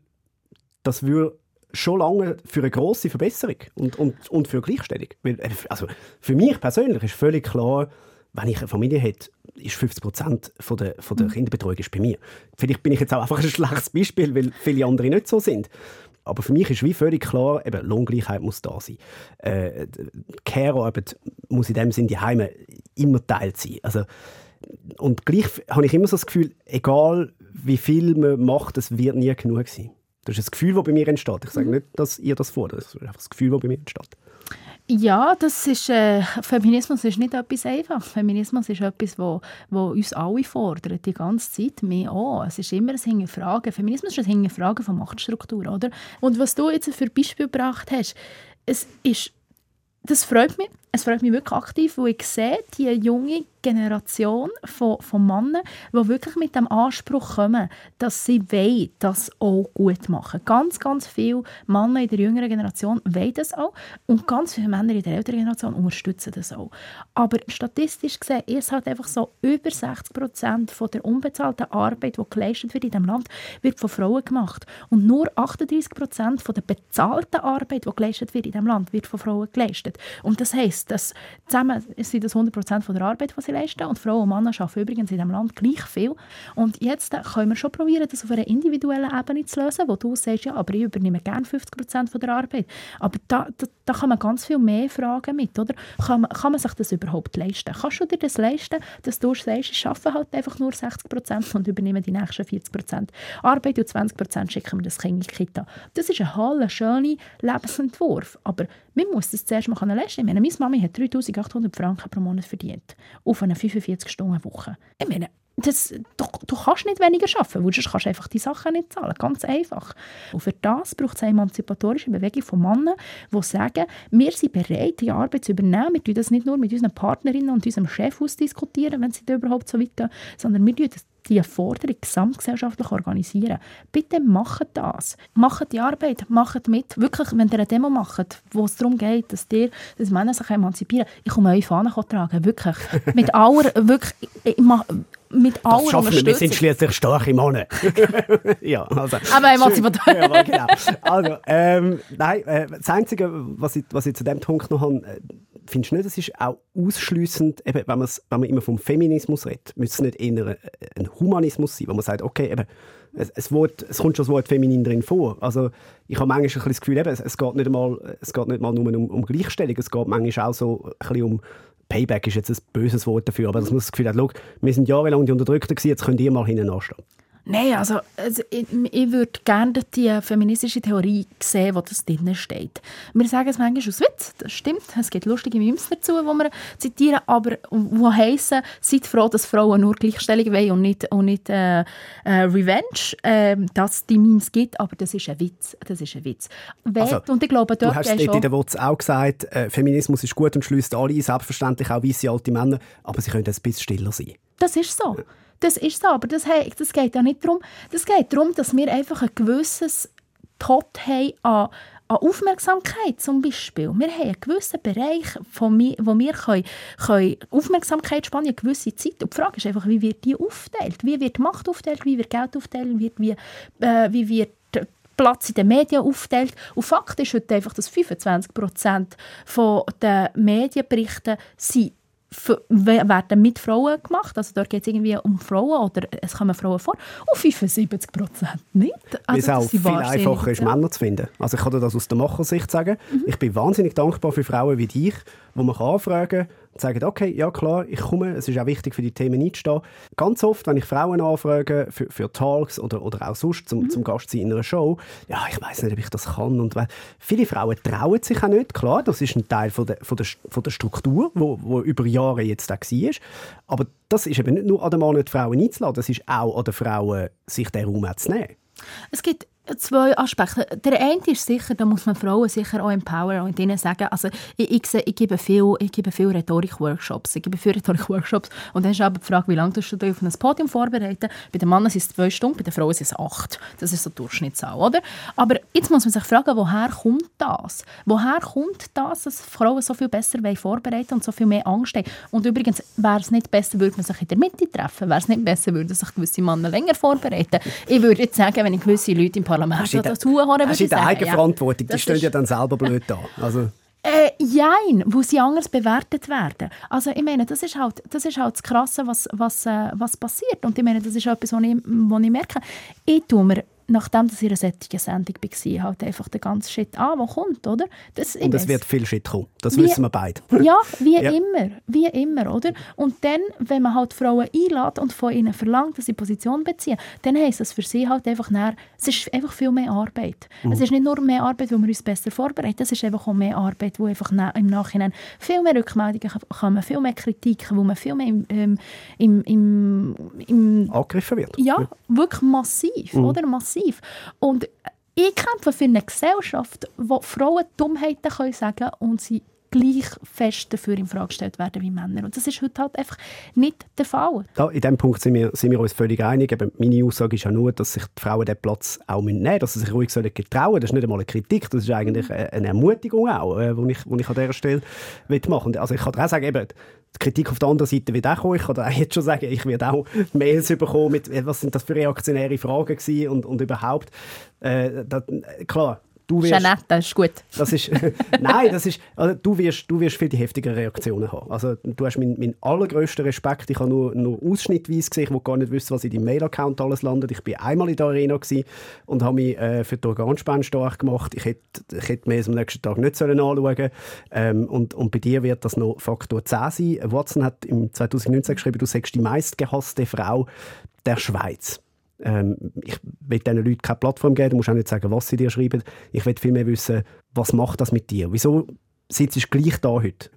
das würde schon lange für eine grosse Verbesserung und, und, und für Gleichstellung. Äh, also für mich persönlich ist völlig klar, wenn ich eine Familie hätte, ist 50 Prozent von der, von der mhm. Kinderbetreuung ist bei mir. Vielleicht bin ich jetzt auch einfach ein schlechtes Beispiel, weil viele andere nicht so sind. Aber für mich ist wie völlig klar, eben Lohngleichheit muss da sein. Äh, Care-Arbeit muss in dem Sinne die Heime immer teilt sein. Also, und gleich habe ich immer so das Gefühl, egal wie viel man macht, es wird nie genug sein. Das ist ein Gefühl, das bei mir entsteht. Ich sage mhm. nicht, dass ihr das fordert. Das ist einfach das Gefühl, das bei mir entsteht. Ja, das ist, äh, Feminismus ist nicht etwas einfach. Feminismus ist etwas, wo, wo uns alle fordert, die ganze Zeit, mehr auch. Es ist immer ein Hinterfragen. Feminismus ist ein Hinterfragen von Machtstruktur, oder? Und was du jetzt für Beispiel gebracht hast, es ist, das freut mich. Es freut mich wirklich aktiv, weil ich sehe, die junge Generation von, von Männern, die wirklich mit dem Anspruch kommen, dass sie wollen, das auch gut machen. Ganz, ganz viele Männer in der jüngeren Generation wollen das auch und ganz viele Männer in der älteren Generation unterstützen das auch. Aber statistisch gesehen ist halt einfach so, über 60 Prozent der unbezahlten Arbeit, die geleistet wird in diesem Land, wird von Frauen gemacht. Und nur 38 Prozent der bezahlten Arbeit, die geleistet wird in diesem Land, wird von Frauen geleistet. Und das heisst, dass zusammen sind das 100 Prozent der Arbeit, die sie leisten und Frauen und Männer arbeiten übrigens in diesem Land gleich viel. Und jetzt äh, können wir schon probieren, das auf einer individuellen Ebene zu lösen, wo du sagst, ja, aber ich übernehme gerne 50 Prozent der Arbeit. Aber da, da, da kann man ganz viel mehr fragen mit, oder? Kann man, kann man sich das überhaupt leisten? Kannst du dir das leisten, dass du sagst, ich arbeite halt einfach nur 60 Prozent und übernehme die nächsten 40 Prozent Arbeit und 20 Prozent schicken wir das Kind in die Kita. Das ist ein toller, schöner Lebensentwurf, aber man muss das zuerst mal leisten. Ich meine, meine Mami hat 3800 Franken pro Monat verdient auf eine 45-Stunden-Woche. Ich meine, das, du, du, kannst nicht weniger arbeiten, weil sonst kannst du einfach die Sachen nicht zahlen. Ganz einfach. Und für das braucht es eine emanzipatorische Bewegung von Männern, die sagen, wir sind bereit, die Arbeit zu übernehmen. Wir tun das nicht nur mit unseren Partnerinnen und unserem Chef ausdiskutieren, wenn sie da überhaupt so weit gehen, sondern wir tun das diese Forderung gesamtgesellschaftlich organisieren. Bitte macht das. Macht die Arbeit, macht mit. Wirklich, wenn ihr eine Demo macht, wo es darum geht, dass, ihr, dass Männer sich emanzipieren, ich komme eure Fahnen tragen, wirklich. Mit aller, wirklich, ich, mit aller das schaffen wir. Wir sind schließlich starke Männer. ja, also. Aber emanzipatorisch. ja, genau. Also, ähm, nein, äh, das Einzige, was ich, was ich zu dem Punkt noch habe, äh, findest du nicht, das ist auch ausschliessend, wenn, wenn man immer vom Feminismus redet, müsste es nicht eher ein Humanismus sein, wo man sagt, okay, eben, es, es, Wort, es kommt schon das Wort feminin drin vor. Also ich habe manchmal ein das Gefühl, eben, es, es, geht nicht mal, es geht nicht mal nur um, um Gleichstellung, es geht manchmal auch so ein bisschen um Payback ist jetzt ein böses Wort dafür, aber dass man das Gefühl hat, wir sind jahrelang die Unterdrückten jetzt könnt ihr mal hinten anstehen. Nein, also, also ich, ich würde gerne die feministische Theorie sehen, wo das drin steht. Wir sagen es manchmal aus Witz, das stimmt. Es gibt lustige Memes dazu, die wir zitieren, aber wo heissen, seid froh, dass Frauen nur Gleichstellung wollen und nicht, und nicht äh, äh, Revenge, äh, dass es die Memes gibt, aber das ist ein Witz. Das ist ein Witz. Also, und ich glaube, dort du hast in der Wutz auch gesagt, äh, Feminismus ist gut und schließt alle, selbstverständlich auch weiße alte Männer, aber sie können ein bisschen stiller sein. Das ist so. Das ist so, aber das, das geht ja nicht darum. Das geht darum, dass wir einfach ein gewisses Tot haben an, an Aufmerksamkeit zum Beispiel. Wir haben einen gewissen Bereich, von mir, wo wir können, können Aufmerksamkeit spannen, eine gewisse Zeit. Und die Frage ist einfach, wie wird die aufgeteilt? Wie wird Macht aufgeteilt? Wie wird Geld aufgeteilt? Wie, wie, äh, wie wird Platz in den Medien aufteilt. Und Fakt ist heute einfach, dass 25 Prozent der Medienberichte sind werden mit Frauen gemacht. Also dort geht es irgendwie um Frauen oder es kommen Frauen vor. Und 75 Prozent nicht. Also, Weil es auch viel einfacher ist, Männer zu finden. Also ich kann dir das aus der Machersicht sagen. Mhm. Ich bin wahnsinnig dankbar für Frauen wie dich, wo man anfragen kann, sagen, okay, ja klar, ich komme, es ist auch wichtig für die Themen einzustehen. Ganz oft, wenn ich Frauen anfrage für, für Talks oder, oder auch sonst zum, mhm. zum Gast sein in einer Show, ja, ich weiß nicht, ob ich das kann. Und viele Frauen trauen sich auch nicht, klar, das ist ein Teil von der, von der, von der Struktur, wo, wo über Jahre jetzt auch war. Aber das ist eben nicht nur an den Mann die Frauen einzuladen, das ist auch an den Frauen, sich den Raum zu nehmen. Es gibt zwei Aspekte. Der eine ist sicher, da muss man Frauen sicher auch empowern und ihnen sagen, also ich, ich, ich gebe viel, ich gebe viel Rhetorik-Workshops, ich gebe viel Rhetorik-Workshops und dann ist aber die Frage, wie lange du dich auf ein Podium vorbereiten? Bei den Männern sind es zwei Stunden, bei den Frauen sind es acht. Das ist so Durchschnittszahl, oder? Aber jetzt muss man sich fragen, woher kommt das? Woher kommt das, dass Frauen so viel besser vorbereiten und so viel mehr Angst haben? Und übrigens, wäre es nicht besser, würde man sich in der Mitte treffen? Wäre es nicht besser, würden sich gewisse Männer länger vorbereiten? Ich würde jetzt sagen, wenn ich gewisse Leute im Parlament Parlament hast das Huren Hast du die Eigenverantwortung? Ja. Die stehen ja dann selber blöd da. Also. Äh, jein, wo sie anders bewertet werden. Also ich meine, das ist halt das, ist halt das Krasse, was, was, äh, was passiert. Und ich meine, das ist etwas, was ich, was ich merke. Ich tue mir nachdem dass ihr eine solche Sendung war, halt einfach den ganzen Shit an, der kommt, oder? Das, und es wird viel Shit kommen, das wie, wissen wir beide. ja, wie ja. immer, wie immer, oder? Und dann, wenn man halt Frauen einlädt und von ihnen verlangt, dass sie Position beziehen, dann heisst das für sie halt einfach näher, es ist einfach viel mehr Arbeit. Mhm. Es ist nicht nur mehr Arbeit, wo wir uns besser vorbereiten, es ist einfach auch mehr Arbeit, wo einfach im Nachhinein viel mehr Rückmeldungen kommen, viel mehr Kritiken, wo man viel mehr im, ähm, im, im, im angegriffen wird. Ja, ja, wirklich massiv, mhm. oder? Massiv massiv. Und ich kämpfe für eine Gesellschaft, wo Frauen Dummheiten können sagen und sie gleich fest dafür in Frage gestellt werden wie Männer. Und das ist heute halt einfach nicht der Fall. Da, in diesem Punkt sind wir, sind wir uns völlig einig. Eben, meine Aussage ist ja nur, dass sich die Frauen diesen Platz auch nehmen müssen, dass sie sich ruhig sollen getrauen Das ist nicht einmal eine Kritik, das ist eigentlich eine Ermutigung auch, die äh, ich, ich an dieser Stelle machen will. Also ich kann dir auch sagen, eben, die Kritik auf der anderen Seite wird auch kommen. Ich kann auch jetzt schon sagen, ich werde auch Mails bekommen mit, was sind das für reaktionäre Fragen gewesen und, und überhaupt. Äh, das, klar, du wirst, Jeanette, das ist gut. Das ist, nein, das ist, also du, wirst, du wirst viel die heftigen Reaktionen haben. Also du hast meinen mein allergrößten Respekt. Ich habe nur, nur ausschnittweise gesehen, wo gar nicht wüsste, was in deinem Mail-Account alles landet. Ich bin einmal in der Arena und habe mich äh, für die Organspende stark gemacht. Ich hätte, ich hätte mir am nächsten Tag nicht sollen anschauen ähm, und, und bei dir wird das noch Faktor 10 sein. Watson hat im 2019 geschrieben, du sagst die meistgehasste Frau der Schweiz. Ähm, ich will diesen Leuten keine Plattform geben, du musst auch nicht sagen, was sie dir schreiben. Ich will vielmehr wissen, was macht das mit dir? Wieso sitzt du gleich da heute?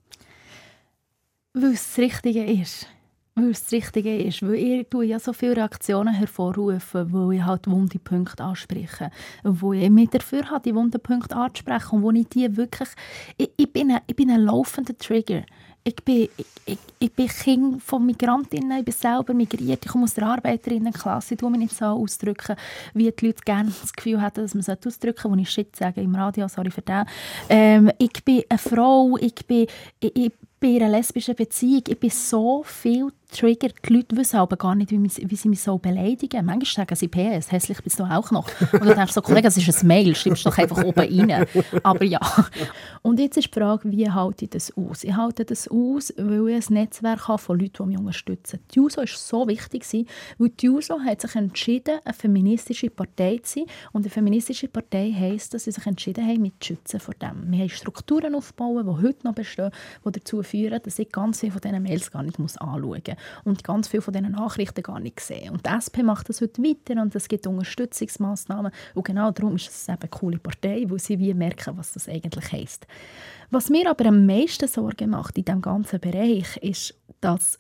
Weil es das Richtige ist. Weil es das Richtige ist. Weil ich ja so viele Reaktionen hervorrufen, weil ich halt wunde Punkte anspreche. Wo ich mich dafür habe, die wunden Punkte anzusprechen und wo ich die wirklich... Ich, ich, bin, ein, ich bin ein laufender Trigger ich bin, ich, ich bin Kind von Migrantinnen, ich bin selber migriert, ich komme aus der Arbeiterinnenklasse, ich mich nicht so ausdrücken, wie die Leute gerne das Gefühl haben, dass man es ausdrücken sollte, ich Shit sage im Radio, sorry für das. Ähm, ich bin eine Frau, ich bin, ich, ich bin in einer lesbischen Beziehung, ich bin so viel triggert. Die Leute wissen aber gar nicht, wie, sie mich so beleidigen. Manchmal sagen sie PS, hässlich bist du auch noch. Und dann denkst du so, Kollege, es ist ein Mail, schreibst doch einfach oben rein. Aber ja. Und jetzt ist die Frage, wie halte ich das aus? Ich halte das aus, weil ich ein Netzwerk habe von Leuten, die mich unterstützen. Die JUSO war so wichtig, weil die JUSO hat sich entschieden, eine feministische Partei zu sein. Und eine feministische Partei heisst, dass sie sich entschieden haben, mich zu schützen vor dem. Wir haben Strukturen aufgebaut, die heute noch bestehen, die dazu führen, dass ich ganz viele von diesen Mails gar nicht anschauen muss und ganz viele von diesen Nachrichten gar nicht sehen. Und die SP macht das heute weiter und es gibt Unterstützungsmaßnahmen und genau darum ist es eben eine coole Partei, wo sie wie merken, was das eigentlich heisst. Was mir aber am meisten Sorge macht in diesem ganzen Bereich, ist, dass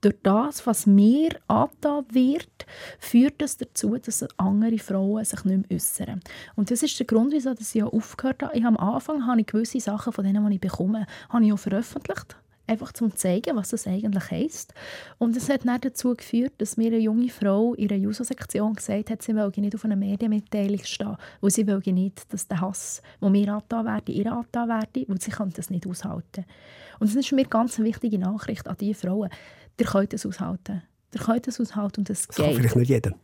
durch das, was mir angetan wird, führt es das dazu, dass andere Frauen sich nicht mehr äußern. Und das ist der Grund, wieso ich aufgehört habe. Ich, am Anfang habe ich gewisse Sachen von denen, die ich bekomme, habe ich auch veröffentlicht einfach zum zeigen, was das eigentlich heisst. Und es hat dann dazu geführt, dass mir eine junge Frau in einer Juso-Sektion gesagt hat, sie will nicht auf einer Medienmitteilung stehen, weil sie will nicht, dass der Hass, der mir angetan werde, ihr angetan werde, weil sie kann das nicht aushalten. Und das ist mir ganz eine wichtige Nachricht an diese Frauen. Ihr könnt es aushalten. Ihr könnt es aushalten und es geht. Das kann vielleicht nicht jeder.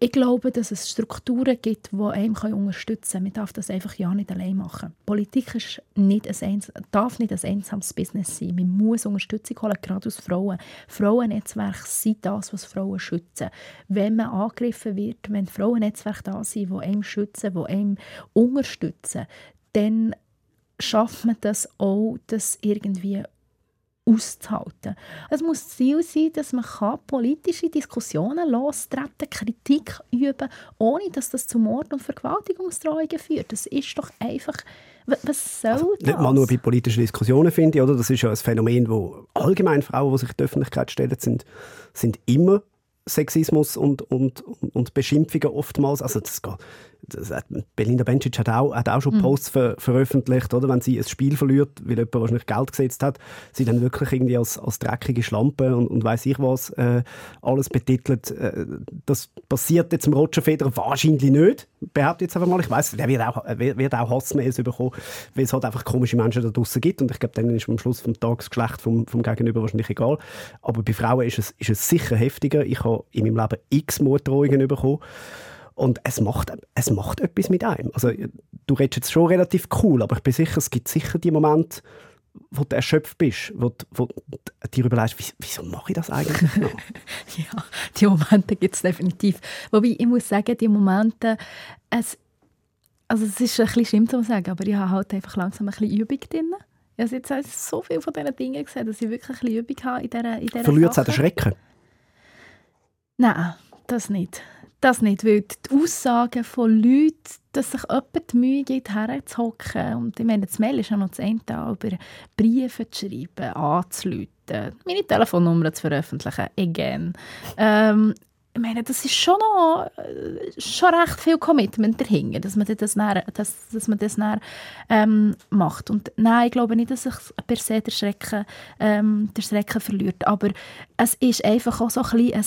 Ich glaube, dass es Strukturen gibt, die einem unterstützen können. Man darf das einfach ja nicht allein machen. Politik ist nicht ein, darf nicht ein einsames Business sein. Man muss Unterstützung holen, gerade aus Frauen. Frauennetzwerke sind das, was Frauen schützen. Wenn man angegriffen wird, wenn Frauennetzwerke da sind, die einem schützen, die einem unterstützen, dann schafft man das auch, dass irgendwie auszuhalten. Es muss Ziel sein, dass man politische Diskussionen lostreten, Kritik üben, ohne dass das zu Mord- und Vergewaltigungsdrohungen führt. Das ist doch einfach was soll also, das? Nicht mal nur bei politischen Diskussionen, finde ich. Oder? Das ist ja ein Phänomen, wo allgemein Frauen, die sich in die Öffentlichkeit stellen, sind, sind immer Sexismus und, und, und Beschimpfungen oftmals. Also das geht, Belinda Bencic hat auch, hat auch schon mhm. Posts ver veröffentlicht, oder? wenn sie ein Spiel verliert, weil jemand wahrscheinlich Geld gesetzt hat, sie dann wirklich irgendwie als, als dreckige Schlampe und, und weiß ich was äh, alles betitelt. Äh, das passiert jetzt im Roger Federer wahrscheinlich nicht, behaupte jetzt einfach mal. Ich weiß, der wird auch, wird auch Hassmails bekommen, weil es halt einfach komische Menschen da draußen gibt und ich glaube, dann ist am Schluss vom Tag das Geschlecht vom, vom Gegenüber wahrscheinlich egal. Aber bei Frauen ist es, ist es sicher heftiger. Ich habe in meinem Leben x Morddrohungen bekommen und es macht, es macht etwas mit einem. Also, du redest jetzt schon relativ cool, aber ich bin sicher, es gibt sicher die Momente, wo du erschöpft bist, wo, du, wo du dir überlegst, wieso mache ich das eigentlich noch? ja, die Momente gibt es definitiv. Wobei, ich muss sagen, die Momente, es, also es ist ein bisschen schlimm zu sagen, aber ich habe halt einfach langsam ein bisschen Übung drin. Ich habe jetzt so viel von diesen Dingen gesehen, dass ich wirklich ein bisschen Übung habe in dieser, in dieser Verliert es auch den Schrecken? Nein, das nicht. Das nicht, weil die Aussagen von Leuten, dass sich jemand die Mühe gibt, herzuhocken, und ich meine, das Mail ist ja noch das Ende, über Briefe zu schreiben, anzuleuten, meine Telefonnummer zu veröffentlichen, again. Ähm, ich meine, das ist schon noch äh, schon recht viel Commitment dahinter, dass man das dann, dass, dass man das dann, ähm, macht. Und nein, ich glaube nicht, dass sich per se der Schrecken, ähm, der Schrecken verliert, aber es ist einfach auch so ein bisschen ein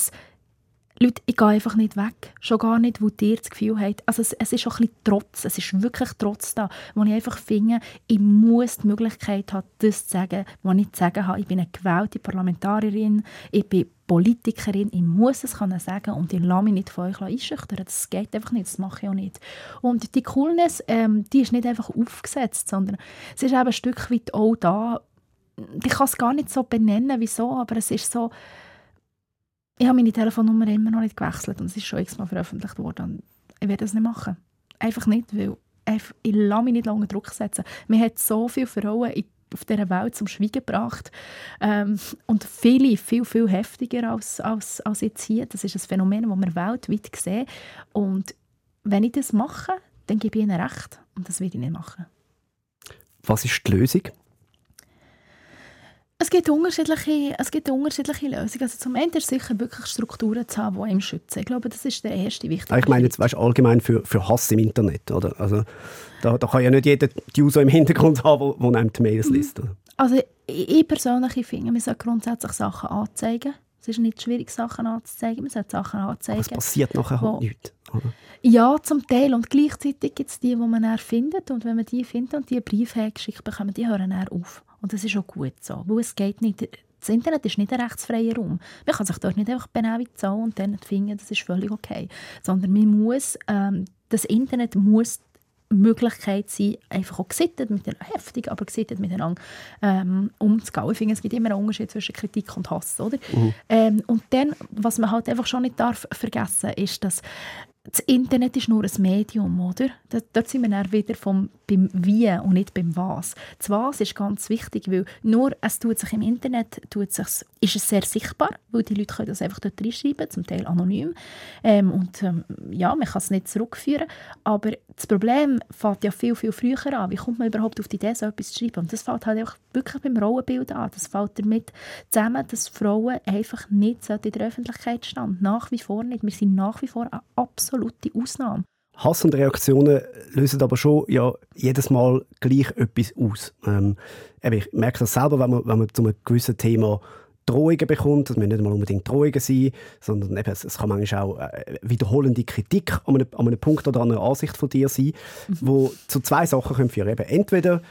Leute, ich gehe einfach nicht weg. Schon gar nicht, wo ihr das Gefühl habt. Also es, es ist schon ein bisschen Trotz. Es ist wirklich Trotz da, wo ich einfach finde, ich muss die Möglichkeit haben, das zu sagen, was ich zu sagen habe. Ich bin eine gewählte Parlamentarierin, ich bin Politikerin, ich muss es können sagen und ich lasse mich nicht von euch einschüchtern. Das geht einfach nicht, das mache ich auch nicht. Und die Coolness, ähm, die ist nicht einfach aufgesetzt, sondern es ist eben ein Stück weit auch da. Ich kann es gar nicht so benennen, wieso, aber es ist so, ich habe meine Telefonnummer immer noch nicht gewechselt und es ist schon x-mal veröffentlicht worden. Ich werde das nicht machen. Einfach nicht, weil ich lasse mich nicht lange Druck setzen. Mir hat so viele Frauen auf dieser Welt zum Schweigen gebracht. Ähm, und viele, viel, viel heftiger als, als, als jetzt hier. Das ist ein Phänomen, das wir weltweit sehen. Und wenn ich das mache, dann gebe ich ihnen recht. Und das will ich nicht machen. Was ist die Lösung? Es gibt unterschiedliche, es gibt unterschiedliche Lösungen. Also zum einen ist sicher wirklich Strukturen zu haben, die einem schützen. Ich glaube, das ist der erste wichtige Ich meine jetzt weißt, allgemein für, für Hass im Internet. Oder? Also, da, da kann ja nicht jeder die User im Hintergrund haben, der einem die Mails liest. Oder? Also ich persönlich finde, man sollte grundsätzlich Sachen anzeigen. Es ist nicht schwierig, Sachen anzuzeigen. Man sollte Sachen anzeigen. Aber es passiert nachher halt nichts. Oder? Ja, zum Teil. Und gleichzeitig gibt es die, die man findet. Und wenn man die findet und die Briefe geschickt bekommen, die hören dann auf. Und das ist auch gut so, weil es geht nicht, das Internet ist nicht ein rechtsfreier Raum. Man kann sich dort nicht einfach benennen wie und dann finden, das ist völlig okay. Sondern man muss, ähm, das Internet muss Möglichkeit sein, einfach auch gesittet, miteinander, heftig, aber gesittet miteinander ähm, umzugehen. Ich finde, es gibt immer einen Unterschied zwischen Kritik und Hass. Oder? Mhm. Ähm, und dann, was man halt einfach schon nicht darf vergessen, ist, dass das Internet ist nur ein Medium, oder? Dort sind wir dann wieder vom, beim Wie und nicht beim Was. Das Was ist ganz wichtig, weil nur es tut sich im Internet tut sich, ist es sehr sichtbar, weil die Leute können das einfach dort reinschreiben, zum Teil anonym. Ähm, und ähm, ja, man kann es nicht zurückführen. Aber das Problem fängt ja viel, viel früher an. Wie kommt man überhaupt auf die Idee, so etwas zu schreiben? Und das fällt halt auch wirklich beim Rollenbild an. Das fällt damit zusammen, dass Frauen einfach nicht in der Öffentlichkeit stehen. Nach wie vor nicht. Wir sind nach wie vor eine absolute Ausnahme. Hass und Reaktionen lösen aber schon ja, jedes Mal gleich etwas aus. Ähm, ich merke das selber, wenn man, wenn man zu einem gewissen Thema Drohungen bekommt. Das müssen nicht mal unbedingt Drohungen sein, sondern eben, es, es kann manchmal auch äh, wiederholende Kritik an einem, an einem Punkt oder an einer Ansicht von dir sein, mhm. wo zu zwei Sachen können führen können. Entweder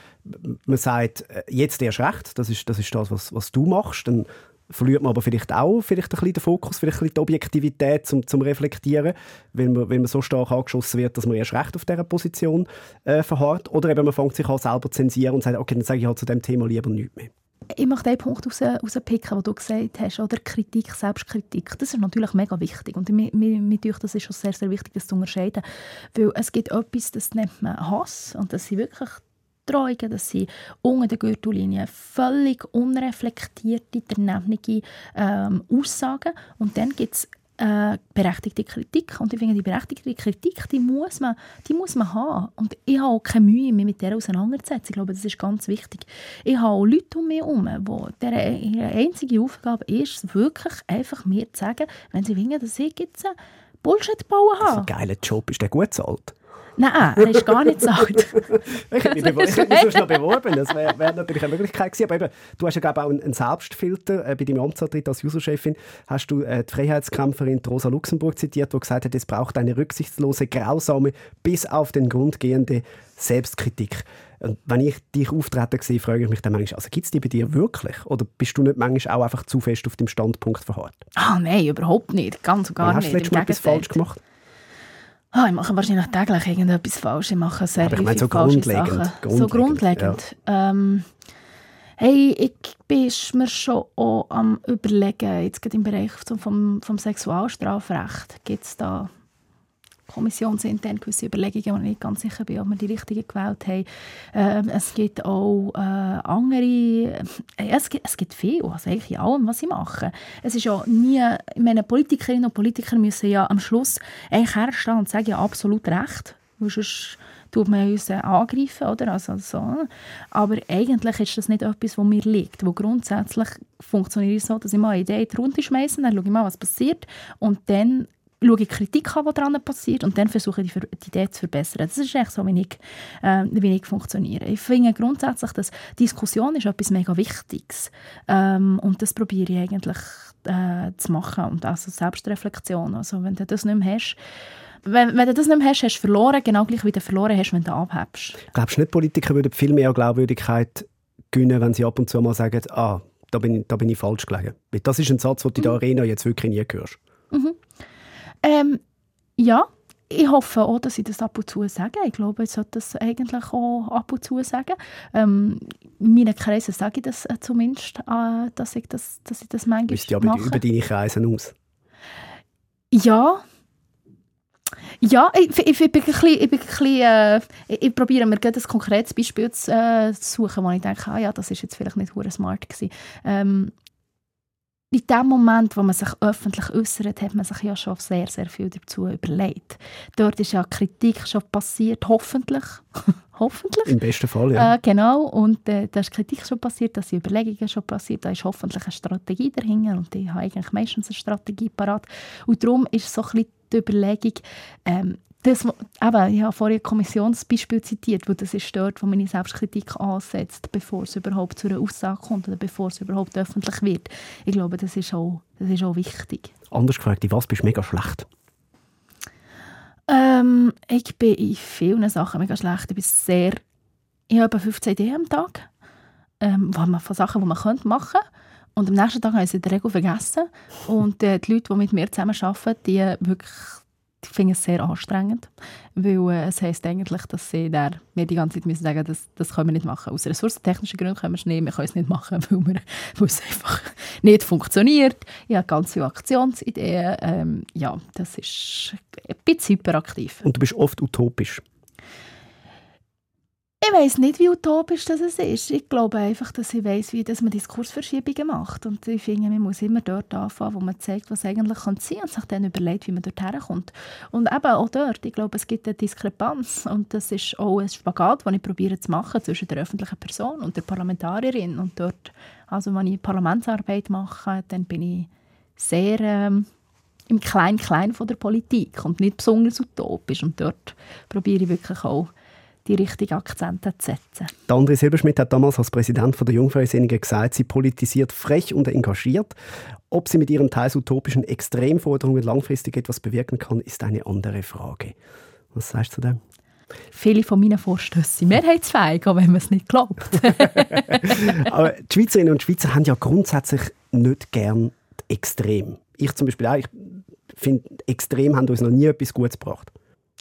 man sagt, äh, jetzt erst recht, das ist das, ist das was, was du machst, dann verliert man aber vielleicht auch vielleicht ein bisschen den Fokus, vielleicht ein bisschen die Objektivität zum, zum Reflektieren, weil man, weil man so stark angeschossen wird, dass man erst recht auf dieser Position äh, verharrt. Oder eben man fängt sich an selber zu zensieren und sagt, okay, dann sage ich halt zu dem Thema lieber nichts mehr ich möchte den Punkt herauspicken, den du gesagt hast, oder? Kritik, Selbstkritik. Das ist natürlich mega wichtig. Und mir, mir, mir das ist schon sehr, sehr wichtig, das zu unterscheiden, weil es gibt etwas, das nennt man Hass. Und das sind wirklich Drohungen, das sind unter der Gürtellinie völlig unreflektierte, danebene ähm, Aussagen. Und dann gibt es äh, berechtigte Kritik. Und ich finde, die berechtigte Kritik, die muss, man, die muss man haben. Und ich habe auch keine Mühe, mich mit der auseinanderzusetzen. Ich glaube, das ist ganz wichtig. Ich habe auch Leute um mich herum, wo ihre einzige Aufgabe ist, wirklich einfach mir zu sagen, wenn sie wollen, dass ich jetzt Bullshit bauen habe. Das ist ein geiler Job. Ist der gut zahlt? Nein, er ist gar nicht so alt. ich hätte mich, sonst noch beworben. Das wäre wär natürlich eine Möglichkeit gewesen. Aber eben, du hast ja glaube auch einen Selbstfilter. Äh, bei deinem Amtsantritt als Userchefin hast du äh, die Freiheitskämpferin Rosa Luxemburg zitiert, die gesagt hat, es braucht eine rücksichtslose, grausame, bis auf den Grund gehende Selbstkritik. Und wenn ich dich auftreten sehe, frage ich mich dann manchmal, also gibt es die bei dir wirklich? Oder bist du nicht manchmal auch einfach zu fest auf dem Standpunkt verharrt? Ah, nein, überhaupt nicht. Ganz und gar nicht. Hast du letztes Mal etwas falsch gemacht? Oh, ich mache wahrscheinlich täglich irgendetwas falsch. Ich mache sehr Aber ich meine, so grundlegend, grundlegend. So grundlegend. Ja. Ähm, hey, ich bin mir schon auch am überlegen, jetzt gerade im Bereich vom, vom Sexualstrafrecht, gibt es da kommissionsintern gewisse Überlegungen, wo ich nicht ganz sicher bin, ob wir die richtigen gewählt haben. Ähm, es gibt auch äh, andere, äh, es, gibt, es gibt viel, also eigentlich in allem, was sie machen. Es ist ja nie, ich meine, Politikerinnen und Politiker müssen ja am Schluss eigentlich herstellen und sagen, ja, absolut recht, weil sonst tut man uns angreifen, oder? Also, so. Aber eigentlich ist das nicht etwas, was mir liegt, wo grundsätzlich funktioniert es so, dass ich mal eine Idee in dann schaue ich mal, was passiert und dann schaue die Kritik an, die daran passiert und dann versuche ich, die, Idee zu verbessern. Das ist echt so, wie ich, äh, wie ich funktioniere. Ich finde grundsätzlich, dass Diskussion ist etwas mega Wichtiges ähm, und das probiere ich eigentlich äh, zu machen und also Selbstreflexion. Also wenn du das nicht mehr hast, wenn, wenn du das nicht mehr hast, hast du verloren, genau gleich wie du verloren hast, wenn du abhebst. Glaubst du nicht, Politiker würden viel mehr Glaubwürdigkeit gewinnen, wenn sie ab und zu mal sagen, ah, da bin, da bin ich falsch gelegen? Das ist ein Satz, den du in der mhm. Arena jetzt wirklich nie hörst. Mhm. Ähm, ja, ich hoffe auch, dass ich das ab und zu sage. Ich glaube, ich sollte das eigentlich auch ab und zu sagen. Ähm, in meinen Kreisen sage ich das äh, zumindest, äh, dass, ich das, dass ich das manchmal Wisst ihr aber mache. über deine Kreise aus? Ja, ja, ich, ich, ich bin ein bisschen, ich, bin ein bisschen, äh, ich, probiere mir ein konkretes Beispiel zu äh, suchen, wo ich denke, ah ja, das ist jetzt vielleicht nicht hure smart gewesen. Ähm, in dem Moment, wo man sich öffentlich äußert, hat man sich ja schon sehr, sehr viel dazu überlegt. Dort ist ja Kritik schon passiert, hoffentlich. hoffentlich. Im besten Fall, ja. Äh, genau, und äh, da ist Kritik schon passiert, da sind Überlegungen schon passiert, da ist hoffentlich eine Strategie dahinter und ich habe eigentlich meistens eine Strategie parat. Und darum ist so ein bisschen die Überlegung, ähm, das, eben, ich habe vorhin ein Kommissionsbeispiel zitiert, wo das ist dort, wo meine Selbstkritik ansetzt, bevor es überhaupt zu einer Aussage kommt oder bevor es überhaupt öffentlich wird. Ich glaube, das ist auch, das ist auch wichtig. Anders gefragt, in was bist du mega schlecht? Ähm, ich bin in vielen Sachen mega schlecht. Ich bin sehr... Ich habe etwa 15 Ideen am Tag ähm, von Sachen, die man machen könnte. Und am nächsten Tag habe ich sie in der Regel vergessen. Und äh, die Leute, die mit mir zusammen arbeiten, die wirklich ich finde es sehr anstrengend, weil äh, es heisst eigentlich, dass sie der, mir die ganze Zeit müssen sagen das, das können wir nicht machen. Aus ressourcentechnischen Gründen können wir es nicht, wir können es nicht machen, weil, wir, weil es einfach nicht funktioniert. Ich habe ganz viele Aktionsideen. Ähm, ja, das ist ein bisschen hyperaktiv. Und du bist oft utopisch. Ich weiß nicht, wie utopisch das ist. Ich glaube einfach, dass ich weiß, wie dass man Diskursverschiebungen macht. Und ich finde, man muss immer dort anfangen, wo man zeigt, was eigentlich sein kann und sich dann überlegt, wie man dort herkommt. Und eben auch dort, ich glaube, es gibt eine Diskrepanz. Und das ist auch ein Spagat, den ich probiere zu machen zwischen der öffentlichen Person und der Parlamentarierin. Und dort, also wenn ich Parlamentsarbeit mache, dann bin ich sehr... Ähm, im Klein-Klein von der Politik und nicht besonders utopisch. Und dort probiere ich wirklich auch die richtigen Akzente zu setzen. Der André Silberschmidt hat damals als Präsident der Jungfreisinnigen gesagt, sie politisiert frech und engagiert. Ob sie mit ihren teils utopischen Extremforderungen langfristig etwas bewirken kann, ist eine andere Frage. Was sagst du dem? Viele von meinen Vorstößen sind mehrheitsfähig, auch wenn man es nicht glaubt. Aber die Schweizerinnen und Schweizer haben ja grundsätzlich nicht gern extrem. Ich zum Beispiel auch. Ich finde, extrem haben uns noch nie etwas Gutes gebracht.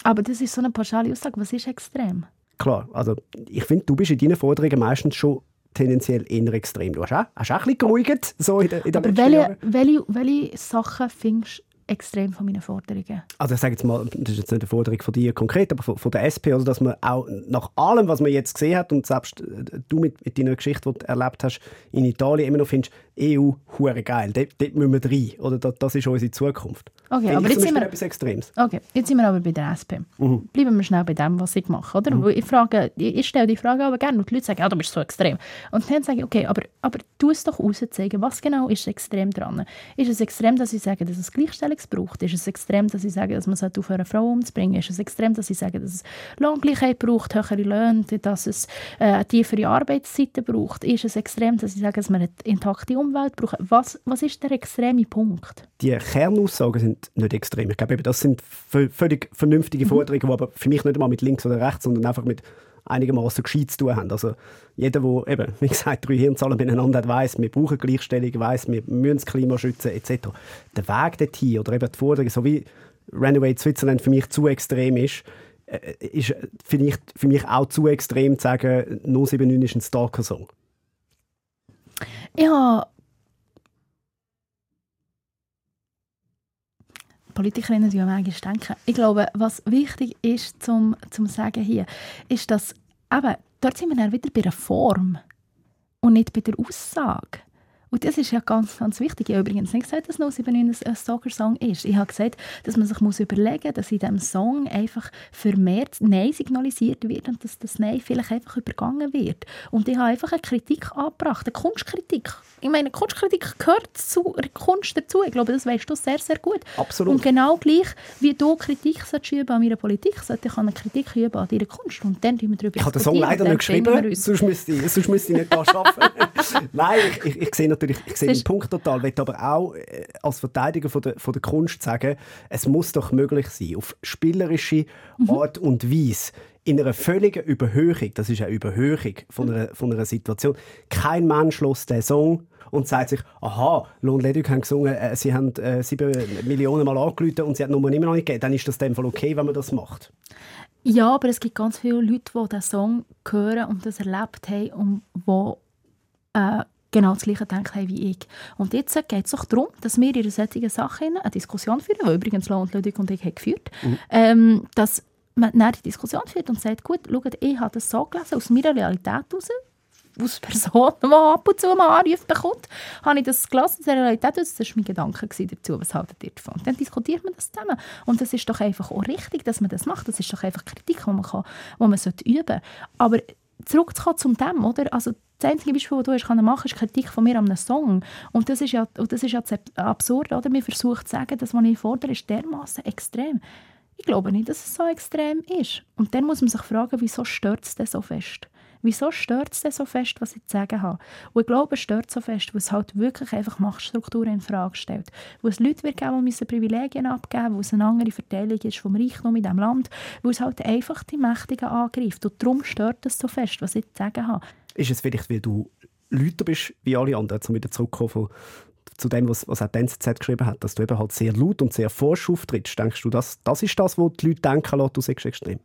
Aber das ist so eine pauschale Aussage. Was ist extrem? Klar, also ich finde, du bist in deinen Forderungen meistens schon tendenziell eher extrem. Du hast auch, hast auch ein bisschen geruhigt, so in, der, in Aber welche, welche, welche Sachen findest extrem von meinen Forderungen. Also ich sage jetzt mal, das ist jetzt nicht eine Forderung von dir konkret, aber von, von der SP, also dass man auch nach allem, was man jetzt gesehen hat und selbst äh, du mit, mit deiner Geschichte, die du erlebt hast in Italien, immer noch findest, EU, hure geil, dort, dort müssen wir rein, oder das, das ist unsere Zukunft. Okay, aber jetzt sind wir etwas Extremes. Okay, jetzt sind wir aber bei der SP. Mhm. Bleiben wir schnell bei dem, was ich mache, oder? Mhm. Ich, frage, ich stelle die Frage aber gerne und die Leute sagen, ja, du bist so extrem. Und dann sage ich, okay, aber, aber tu es doch rauszeigen, was genau ist extrem dran? Ist es extrem, dass ich sage, dass es Gleichstellung braucht? Ist es extrem, dass ich sage, dass man es aufhören, Frauen umzubringen? Ist es extrem, dass ich sage, dass es Lohngleichheit braucht, höhere Löhne, dass es äh, tiefere Arbeitszeiten braucht? Ist es extrem, dass ich sage, dass man eine intakte Umwelt braucht? Was, was ist der extreme Punkt? Die Kernaussagen sind nicht extrem. Ich glaube, das sind völlig vernünftige mhm. Forderungen, die aber für mich nicht einmal mit links oder rechts, sondern einfach mit einigermaßen gescheit zu tun haben. Also jeder, der eben, wie gesagt, drei Hirnzahlen beieinander hat, weiss, wir brauchen Gleichstellung, weiss, wir müssen das Klima schützen etc. Der Weg dorthin oder eben die Forderung, so wie Renovate Switzerland für mich zu extrem ist, äh, ist vielleicht für mich auch zu extrem zu sagen, 079 ist ein Stalker-Song. Ja, Politikerinnen die manchmal denken. Ich glaube, was wichtig ist zum, zum sagen hier, ist, dass eben, dort sind wir dann wieder bei der Form und nicht bei der Aussage. Und das ist ja ganz, ganz wichtig. Ich habe übrigens nicht gesagt, dass 079 ein Stalker-Song ist. Ich habe gesagt, dass man sich muss überlegen muss, dass in diesem Song einfach vermehrt Nein signalisiert wird und dass das Nein vielleicht einfach übergangen wird. Und ich habe einfach eine Kritik angebracht, eine Kunstkritik. Ich meine, Kunstkritik gehört zu Kunst dazu. Ich glaube, das weißt du sehr, sehr gut. Absolut. Und genau gleich, wie du Kritik üben an meiner Politik, sollte ich eine Kritik üben an deiner Kunst. Und dann wir darüber Ich habe den Song leider nicht geschrieben, sonst müsste, ich, sonst müsste ich nicht da arbeiten. Nein, ich, ich, ich sehe natürlich ich sehe den Punkt total, will aber auch äh, als Verteidiger von der, von der Kunst sagen, es muss doch möglich sein, auf spielerische mhm. Art und Weise in einer völligen Überhöhung, das ist eine Überhöhung von einer, von einer Situation, kein Mensch lässt den Song und sagt sich, aha, Lohn Ledig haben gesungen, äh, sie haben äh, sieben Millionen Mal angerufen und sie hat Nummer immer noch nicht gegeben, dann ist das in dem Fall okay, wenn man das macht. Ja, aber es gibt ganz viele Leute, die diesen Song hören und das erlebt haben und die äh, genau das Gleiche denken wie ich. Und jetzt geht es doch darum, dass wir in solchen Sache eine Diskussion führen, die übrigens Lohn Ludwig und ich haben geführt mhm. ähm, dass man dann die Diskussion führt und sagt, gut, schaut, ich habe das so gelesen, aus meiner Realität heraus, aus Personen, die ab und zu mal Anrufe bekommt, habe ich das gelesen, aus der Realität heraus, das war mein Gedanke dazu, was haltet ihr davon? Dann diskutiert man das zusammen. Und das ist doch einfach auch richtig, dass man das macht. Das ist doch einfach Kritik, die man, kann, die man üben sollte. Aber zurückzukommen zum dem, oder? Also das einzige Beispiel, das du machen kannst, ist Kritik von mir an einem Song. Und das ist ja, und das ist ja absurd, oder? Man versucht zu sagen, das, was ich fordere, ist dermaßen extrem. Ich glaube nicht, dass es so extrem ist. Und dann muss man sich fragen, wieso stört es denn so fest? Wieso stört es denn so fest, was ich zu sagen habe? Und ich glaube, es stört so fest, weil es halt wirklich einfach Machtstrukturen in Frage stellt. Wo es Leute wird geben, die Privilegien abgeben wo es eine andere Verteilung ist vom Reichtum in diesem Land, wo es halt einfach die Mächtigen angreift. Und darum stört es so fest, was ich zu sagen habe. Ist es vielleicht, weil du Leute bist wie alle anderen, um wieder zurückzukommen zu dem, was, was auch die NZZ geschrieben hat, dass du eben halt sehr laut und sehr forsch auftrittst. Denkst du, das, das ist das, was die Leute denken, du sagst extrem?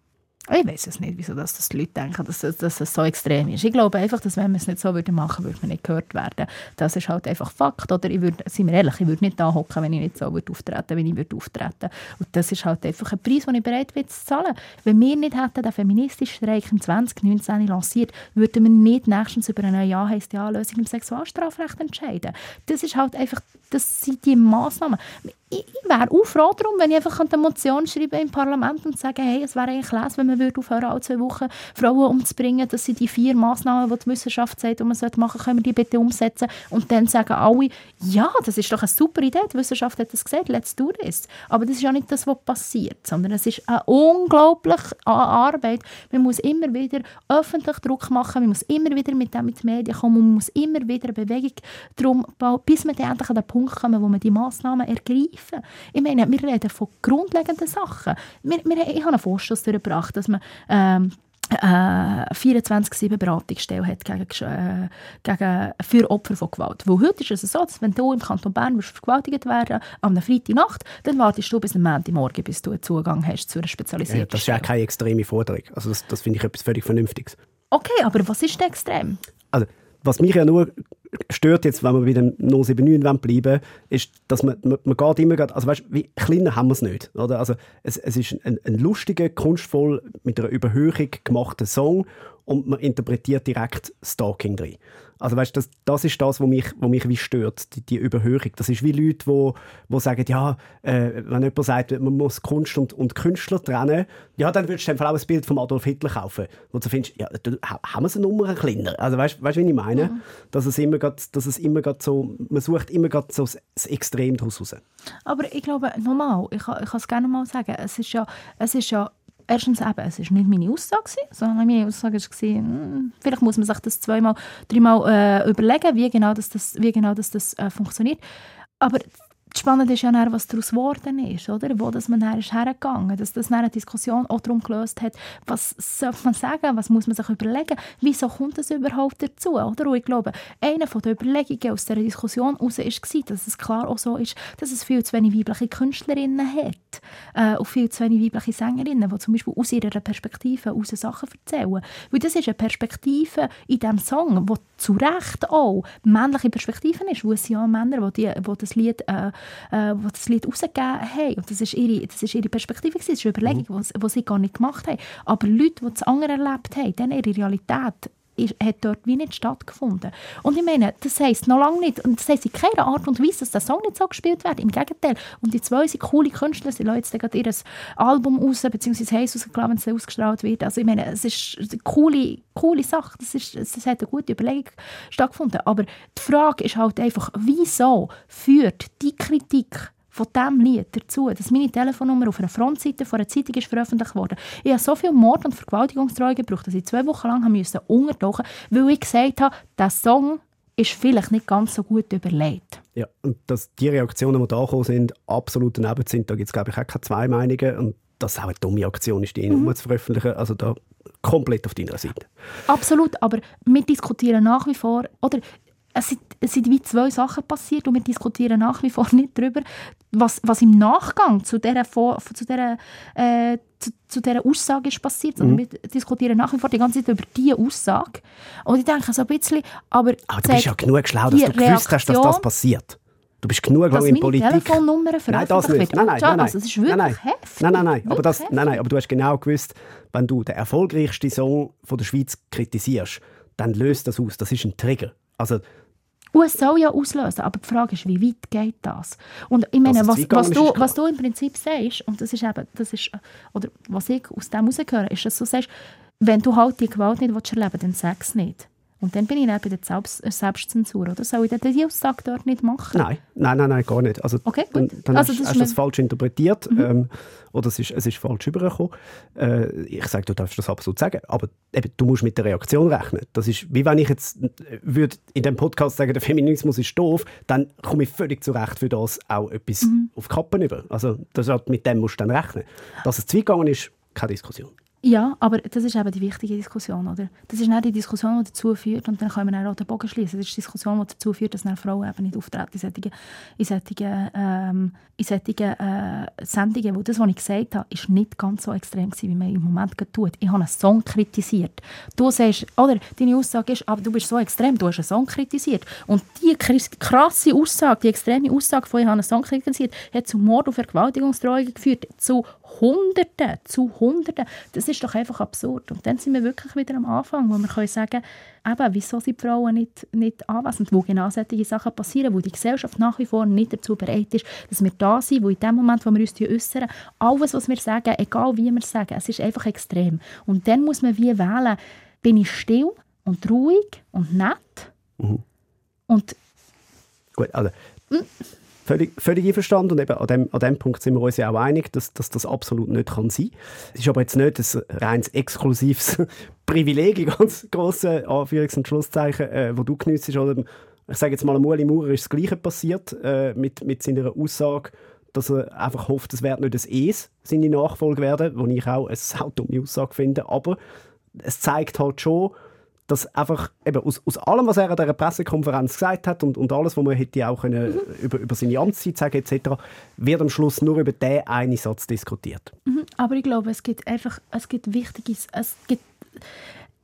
Ich weiß es nicht, wieso das, dass die Leute denken, dass, dass es so extrem ist. Ich glaube einfach, dass wenn wir es nicht so machen würden, würde man nicht gehört werden. Das ist halt einfach Fakt. Oder ich würde, sind wir ehrlich, ich würde nicht da hocken, wenn ich nicht so würde auftreten wie ich würde auftreten. Und das ist halt einfach ein Preis, den ich bereit bin zu zahlen. Wenn wir nicht hätten den feministischen Streik im 2019 lanciert, würden wir nicht nächstens über eine Ja heisst Ja Lösung im Sexualstrafrecht entscheiden. Das ist halt einfach, das sind die Massnahmen ich, ich wäre auch froh darum, wenn ich einfach eine Motion schreibe im Parlament und sage, hey, es wäre eigentlich les, wenn man würde aufhören, alle zwei Wochen Frauen umzubringen, dass sie die vier Massnahmen, die die Wissenschaft sagt, die man machen sollte, können wir die bitte umsetzen. Und dann sagen alle, ja, das ist doch eine super Idee, die Wissenschaft hat das gesagt, let's do this. Aber das ist ja nicht das, was passiert, sondern es ist eine unglaubliche Arbeit. Man muss immer wieder öffentlich Druck machen, man muss immer wieder mit den Medien kommen, man muss immer wieder eine Bewegung darum bauen, bis man endlich an den Punkt kommt, wo man die Massnahmen ergreift greifen. Ich meine, wir reden von grundlegenden Sachen. Wir, wir, ich habe einen Vorstoß durchgebracht, dass man ähm, äh, 24-7 Beratungsstelle hat gegen, äh, gegen, für Opfer von Gewalt. Weil heute ist es so, dass wenn du im Kanton Bern vergewaltigt werden am Freitagnacht, dann wartest du bis am Montagmorgen, bis du einen Zugang hast zu einer spezialisierten ja, Das ist ja keine extreme Forderung. Also das, das finde ich etwas völlig Vernünftiges. Okay, aber was ist denn extrem? Also, was mich ja nur stört jetzt, wenn wir bei dem 079 bleiben ist, dass man, man, man geht immer, also weißt, wie kleiner haben wir es nicht, oder? Also es, es ist ein, ein lustiger, kunstvoll mit einer Überhöhung gemachter Song und man interpretiert direkt Stalking drin. Also weißt, das, das ist das, was mich, was mich wie stört, die, die Überhöhung. Das ist wie Leute, die, die sagen, ja, äh, wenn jemand sagt, man muss Kunst und, und Künstler trennen, ja, dann würdest du einfach auch ein Bild von Adolf Hitler kaufen, wo du findest, ja, du, haben wir es eine Nummer kleiner? Also weißt, weißt, wie ich meine? Mhm. Dass es immer grad, dass es immer grad so, man sucht immer grad so das Extrem daraus raus. Aber ich glaube, normal, ich, ich kann es gerne mal sagen, es ist ja, es ist ja erstens eben, es war nicht meine Aussage, sondern meine Aussage war, hm, vielleicht muss man sich das zweimal, dreimal äh, überlegen, wie genau das, das, wie genau das, das äh, funktioniert. Aber Spannend ist ja dann, was daraus geworden ist, oder? Wo dass man dann ist hergegangen dass das eine Diskussion auch darum gelöst hat, was soll man sagen, was muss man sich überlegen, wieso kommt das überhaupt dazu, oder? Und ich glaube, eine der Überlegungen aus dieser Diskussion heraus war, dass es klar auch so ist, dass es viel zu wenig weibliche Künstlerinnen hat äh, und viel zu wenig weibliche Sängerinnen, die zum Beispiel aus ihrer Perspektive aus Sachen erzählen. Weil das ist eine Perspektive in diesem Song, wo zu Recht auch männliche Perspektiven ist, wo es ja Männer, die, die, die das Lied äh, äh, die das Lied rausgegeben haben. Und das ist ihre, das ist ihre Perspektive, das ist eine Überlegung, mhm. die sie gar nicht gemacht haben. Aber Leute, die das andere erlebt haben, dann ihre Realität hat dort wie nicht stattgefunden. Und ich meine, das heisst noch lange nicht, und das heisst in keiner Art und Weise, dass der Song nicht so gespielt wird. Im Gegenteil. Und die zwei sind coole Künstler, sie lassen jetzt gerade ihr Album raus, beziehungsweise haben es rausgelassen, wenn es ausgestrahlt wird. Also ich meine, es ist eine coole, coole Sache, das, ist, das hat eine gute Überlegung stattgefunden. Aber die Frage ist halt einfach, wieso führt die Kritik von diesem Lied dazu, dass meine Telefonnummer auf einer Frontseite von einer Zeitung ist veröffentlicht wurde. Ich habe so viel Mord- und Vergewaltigungstreue gebraucht, dass ich zwei Wochen lang musste untertauchen weil ich gesagt habe, der Song ist vielleicht nicht ganz so gut überlegt. Ja, und dass die Reaktionen, die da gekommen sind, absolut daneben sind, da gibt es, glaube ich, auch keine zwei Meinungen. Und dass es auch eine dumme Aktion ist, die mhm. zu veröffentlichen. Also da komplett auf deiner Seite. Absolut, aber wir diskutieren nach wie vor, oder es sind, es sind wie zwei Sachen passiert und wir diskutieren nach wie vor nicht darüber, was, was im Nachgang zu dieser, zu dieser, äh, zu, zu dieser Aussage ist passiert, sondern mhm. wir diskutieren nach wie vor die ganze Zeit über diese Aussage. Und ich denke so ein bisschen, aber... Aber du bist ja genug schlau, dass du gewusst hast, dass das passiert. Du bist genug lang in Politik. Telefonnummer nein, das nicht. Nein, nein, nein, nein. Also, das ist wirklich nein, nein. heftig. Nein, nein, nein. Aber, das, nein, nein. aber du hast genau gewusst, wenn du den erfolgreichsten Song von der Schweiz kritisierst, dann löst das aus. Das ist ein Trigger. Also und es soll ja auslösen, aber die Frage ist, wie weit geht das? Und ich meine, was, was, du, was du im Prinzip sagst, und das ist eben, das ist, oder was ich aus dem herausgehöre, ist, dass du sagst, wenn du halt die Gewalt nicht erleben willst, dann sag es nicht. Und dann bin ich dann bei der Selbst äh, Selbstzensur, oder? Soll ich dann die Aussage dort nicht machen? Nein, nein, nein, nein gar nicht. Also, okay, gut. Dann, dann also, hast, hast du das falsch interpretiert mhm. ähm, oder es ist, es ist falsch übergekommen. Äh, ich sage, du darfst das absolut sagen, aber eben, du musst mit der Reaktion rechnen. Das ist, wie wenn ich jetzt äh, würde in dem Podcast sagen, der Feminismus ist doof, dann komme ich völlig zurecht für das auch etwas mhm. auf Kappen über. Also das, mit dem musst du dann rechnen. Dass es zu weit gegangen ist, keine Diskussion. Ja, aber das ist eben die wichtige Diskussion, oder? Das ist nicht die Diskussion, die dazu führt, und dann können wir auch den Bogen schließen. Das ist die Diskussion, die dazu führt, dass Frauen eben nicht auftreten in solchen, in solchen, ähm, in solchen äh, Sendungen. Wo das, was ich gesagt habe, ist nicht ganz so extrem gewesen, wie man im Moment tut. Ich habe einen Song kritisiert. Du sagst, oder deine Aussage ist, aber du bist so extrem, du hast einen Song kritisiert. Und die krasse Aussage, die extreme Aussage von ich habe einen Song kritisiert, hat zu Mord und Vergewaltigungsdrohungen geführt, zu Hunderten, zu Hunderten. Das ist doch einfach absurd. Und dann sind wir wirklich wieder am Anfang, wo wir können sagen eben, wieso sind die Frauen nicht, nicht anwesend, wo genau solche Sachen passieren, wo die Gesellschaft nach wie vor nicht dazu bereit ist, dass wir da sind, wo in dem Moment, wo wir uns äußern, alles, was wir sagen, egal wie wir es sagen, es ist einfach extrem. Und dann muss man wie wählen, bin ich still und ruhig und nett mhm. und Gut, also hm? Völlig, völlig einverstanden und eben an dem, an dem Punkt sind wir uns ja auch einig, dass, dass das absolut nicht kann sein. Es ist aber jetzt nicht ein reines exklusives Privileg, in ganz grossen Anführungs- und Schlusszeichen, äh, wo du geniessest. Oder ich sage jetzt mal, Ueli Maurer ist das Gleiche passiert äh, mit, mit seiner Aussage, dass er einfach hofft, es wird nicht das Es seine Nachfolge werden, wo ich auch eine saudumme Aussage finde, aber es zeigt halt schon, dass einfach eben aus, aus allem, was er an dieser Pressekonferenz gesagt hat und, und alles, was man hätte auch können, mhm. über, über seine Amtszeit sagen etc., wird am Schluss nur über diesen einen Satz diskutiert. Mhm. Aber ich glaube, es gibt einfach, es gibt Wichtiges, es gibt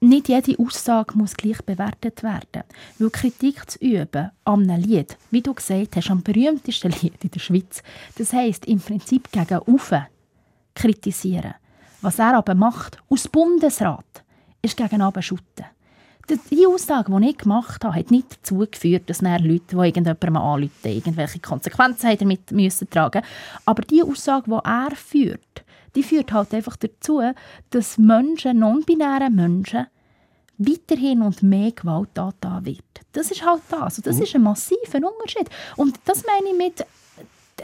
nicht jede Aussage muss gleich bewertet werden. Weil Kritik zu üben an einem Lied, wie du gesagt hast, am berühmtesten Lied in der Schweiz, das heisst im Prinzip gegen Ufe kritisieren. Was er aber macht, aus Bundesrat, ist gegen Abend schütten die Aussage, die ich gemacht habe, hat nicht dazu geführt, dass Leute, die irgendjemandem anrufen, irgendwelche Konsequenzen damit müssen tragen Aber die Aussage, die er führt, die führt halt einfach dazu, dass Menschen, non-binäre Menschen, weiterhin und mehr Gewalt da wird. Das ist halt das. Und das mhm. ist ein massiver Unterschied. Und das meine ich mit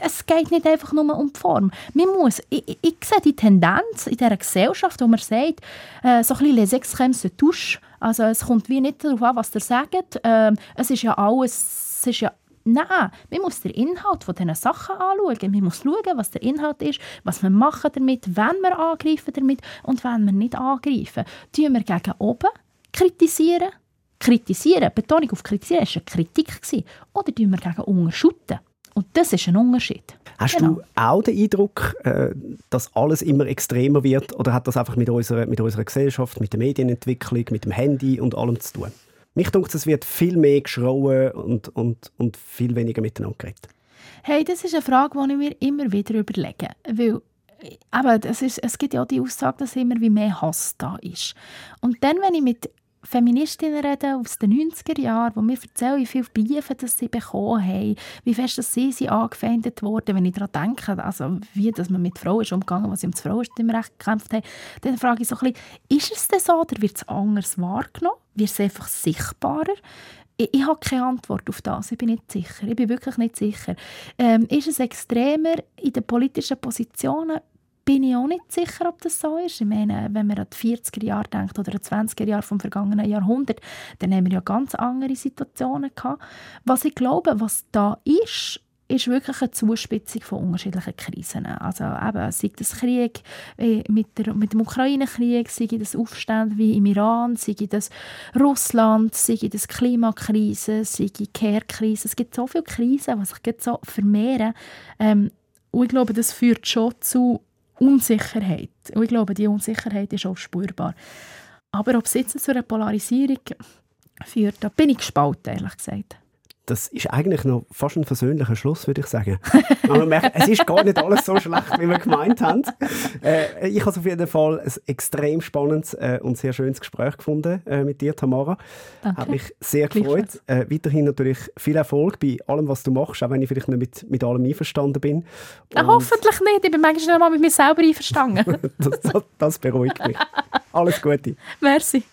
es geht nicht einfach nur um die Form. Man muss, ich, ich, sehe die Tendenz in dieser Gesellschaft, wo man sagt, äh, so ein bisschen les extrêmes se. Also es kommt wie nicht darauf an, was ihr sagt. Ähm, es ist ja alles, es ist ja Nein, man muss den Inhalt von diesen Sachen anschauen. Man muss schauen, was der Inhalt ist, was wir machen damit, wenn wir angreifen damit und wenn wir nicht angreifen. Tun wir gegen oben kritisieren? Kritisieren, Betonung auf kritisieren, war eine Kritik. Oder tun wir gegen unten schütten? Und das ist ein Unterschied. Hast genau. du auch den Eindruck, äh, dass alles immer extremer wird? Oder hat das einfach mit unserer, mit unserer Gesellschaft, mit der Medienentwicklung, mit dem Handy und allem zu tun? Mich denkt, es wird viel mehr geschrauen und, und, und viel weniger miteinander geredet. Hey, das ist eine Frage, die ich mir immer wieder überlege. Weil aber es, ist, es gibt ja auch die Aussage, dass immer wie mehr Hass da ist. Und dann, wenn ich mit Feministinnen reden aus den 90er Jahren, wo mir erzählen, wie viele Briefe das sie bekommen haben, wie fest dass sie, sie angefeindet wurden. Wenn ich daran denke, also wie dass man mit Frauen ist umgegangen, was sie ums Frauenstimmrecht gekämpft haben, dann frage ich so ein bisschen, ist es denn so oder wird es anders wahrgenommen? Wird es einfach sichtbarer? Ich, ich habe keine Antwort auf das. Ich bin nicht sicher. Ich bin wirklich nicht sicher. Ähm, ist es extremer in den politischen Positionen? Bin ich auch nicht sicher, ob das so ist. Ich meine, wenn man an die 40er Jahre denkt oder an die 20er Jahre vom vergangenen Jahrhundert, dann haben wir ja ganz andere Situationen gehabt. Was ich glaube, was da ist, ist wirklich eine Zuspitzung von unterschiedlichen Krisen. Also eben, sei das Krieg äh, mit, der, mit dem Ukraine-Krieg, sei das Aufstände wie im Iran, sei das Russland, sei das Klimakrise, sei die Care-Krise. Es gibt so viele Krisen, die sich so vermehren. Ähm, und ich glaube, das führt schon zu Unsicherheit. Und ich glaube, die Unsicherheit ist auch spürbar. Aber ob es jetzt zu einer Polarisierung führt, da bin ich gespalten, ehrlich gesagt das ist eigentlich noch fast ein versöhnlicher Schluss, würde ich sagen. man merkt, es ist gar nicht alles so schlecht, wie wir gemeint haben. Äh, ich habe auf jeden Fall ein extrem spannendes äh, und sehr schönes Gespräch gefunden äh, mit dir, Tamara. Danke. Hat mich sehr gefreut. Äh, weiterhin natürlich viel Erfolg bei allem, was du machst, auch wenn ich vielleicht nicht mit, mit allem einverstanden bin. Na, hoffentlich nicht. Ich bin manchmal noch mal mit mir selber einverstanden. das, das, das beruhigt mich. Alles Gute. Merci.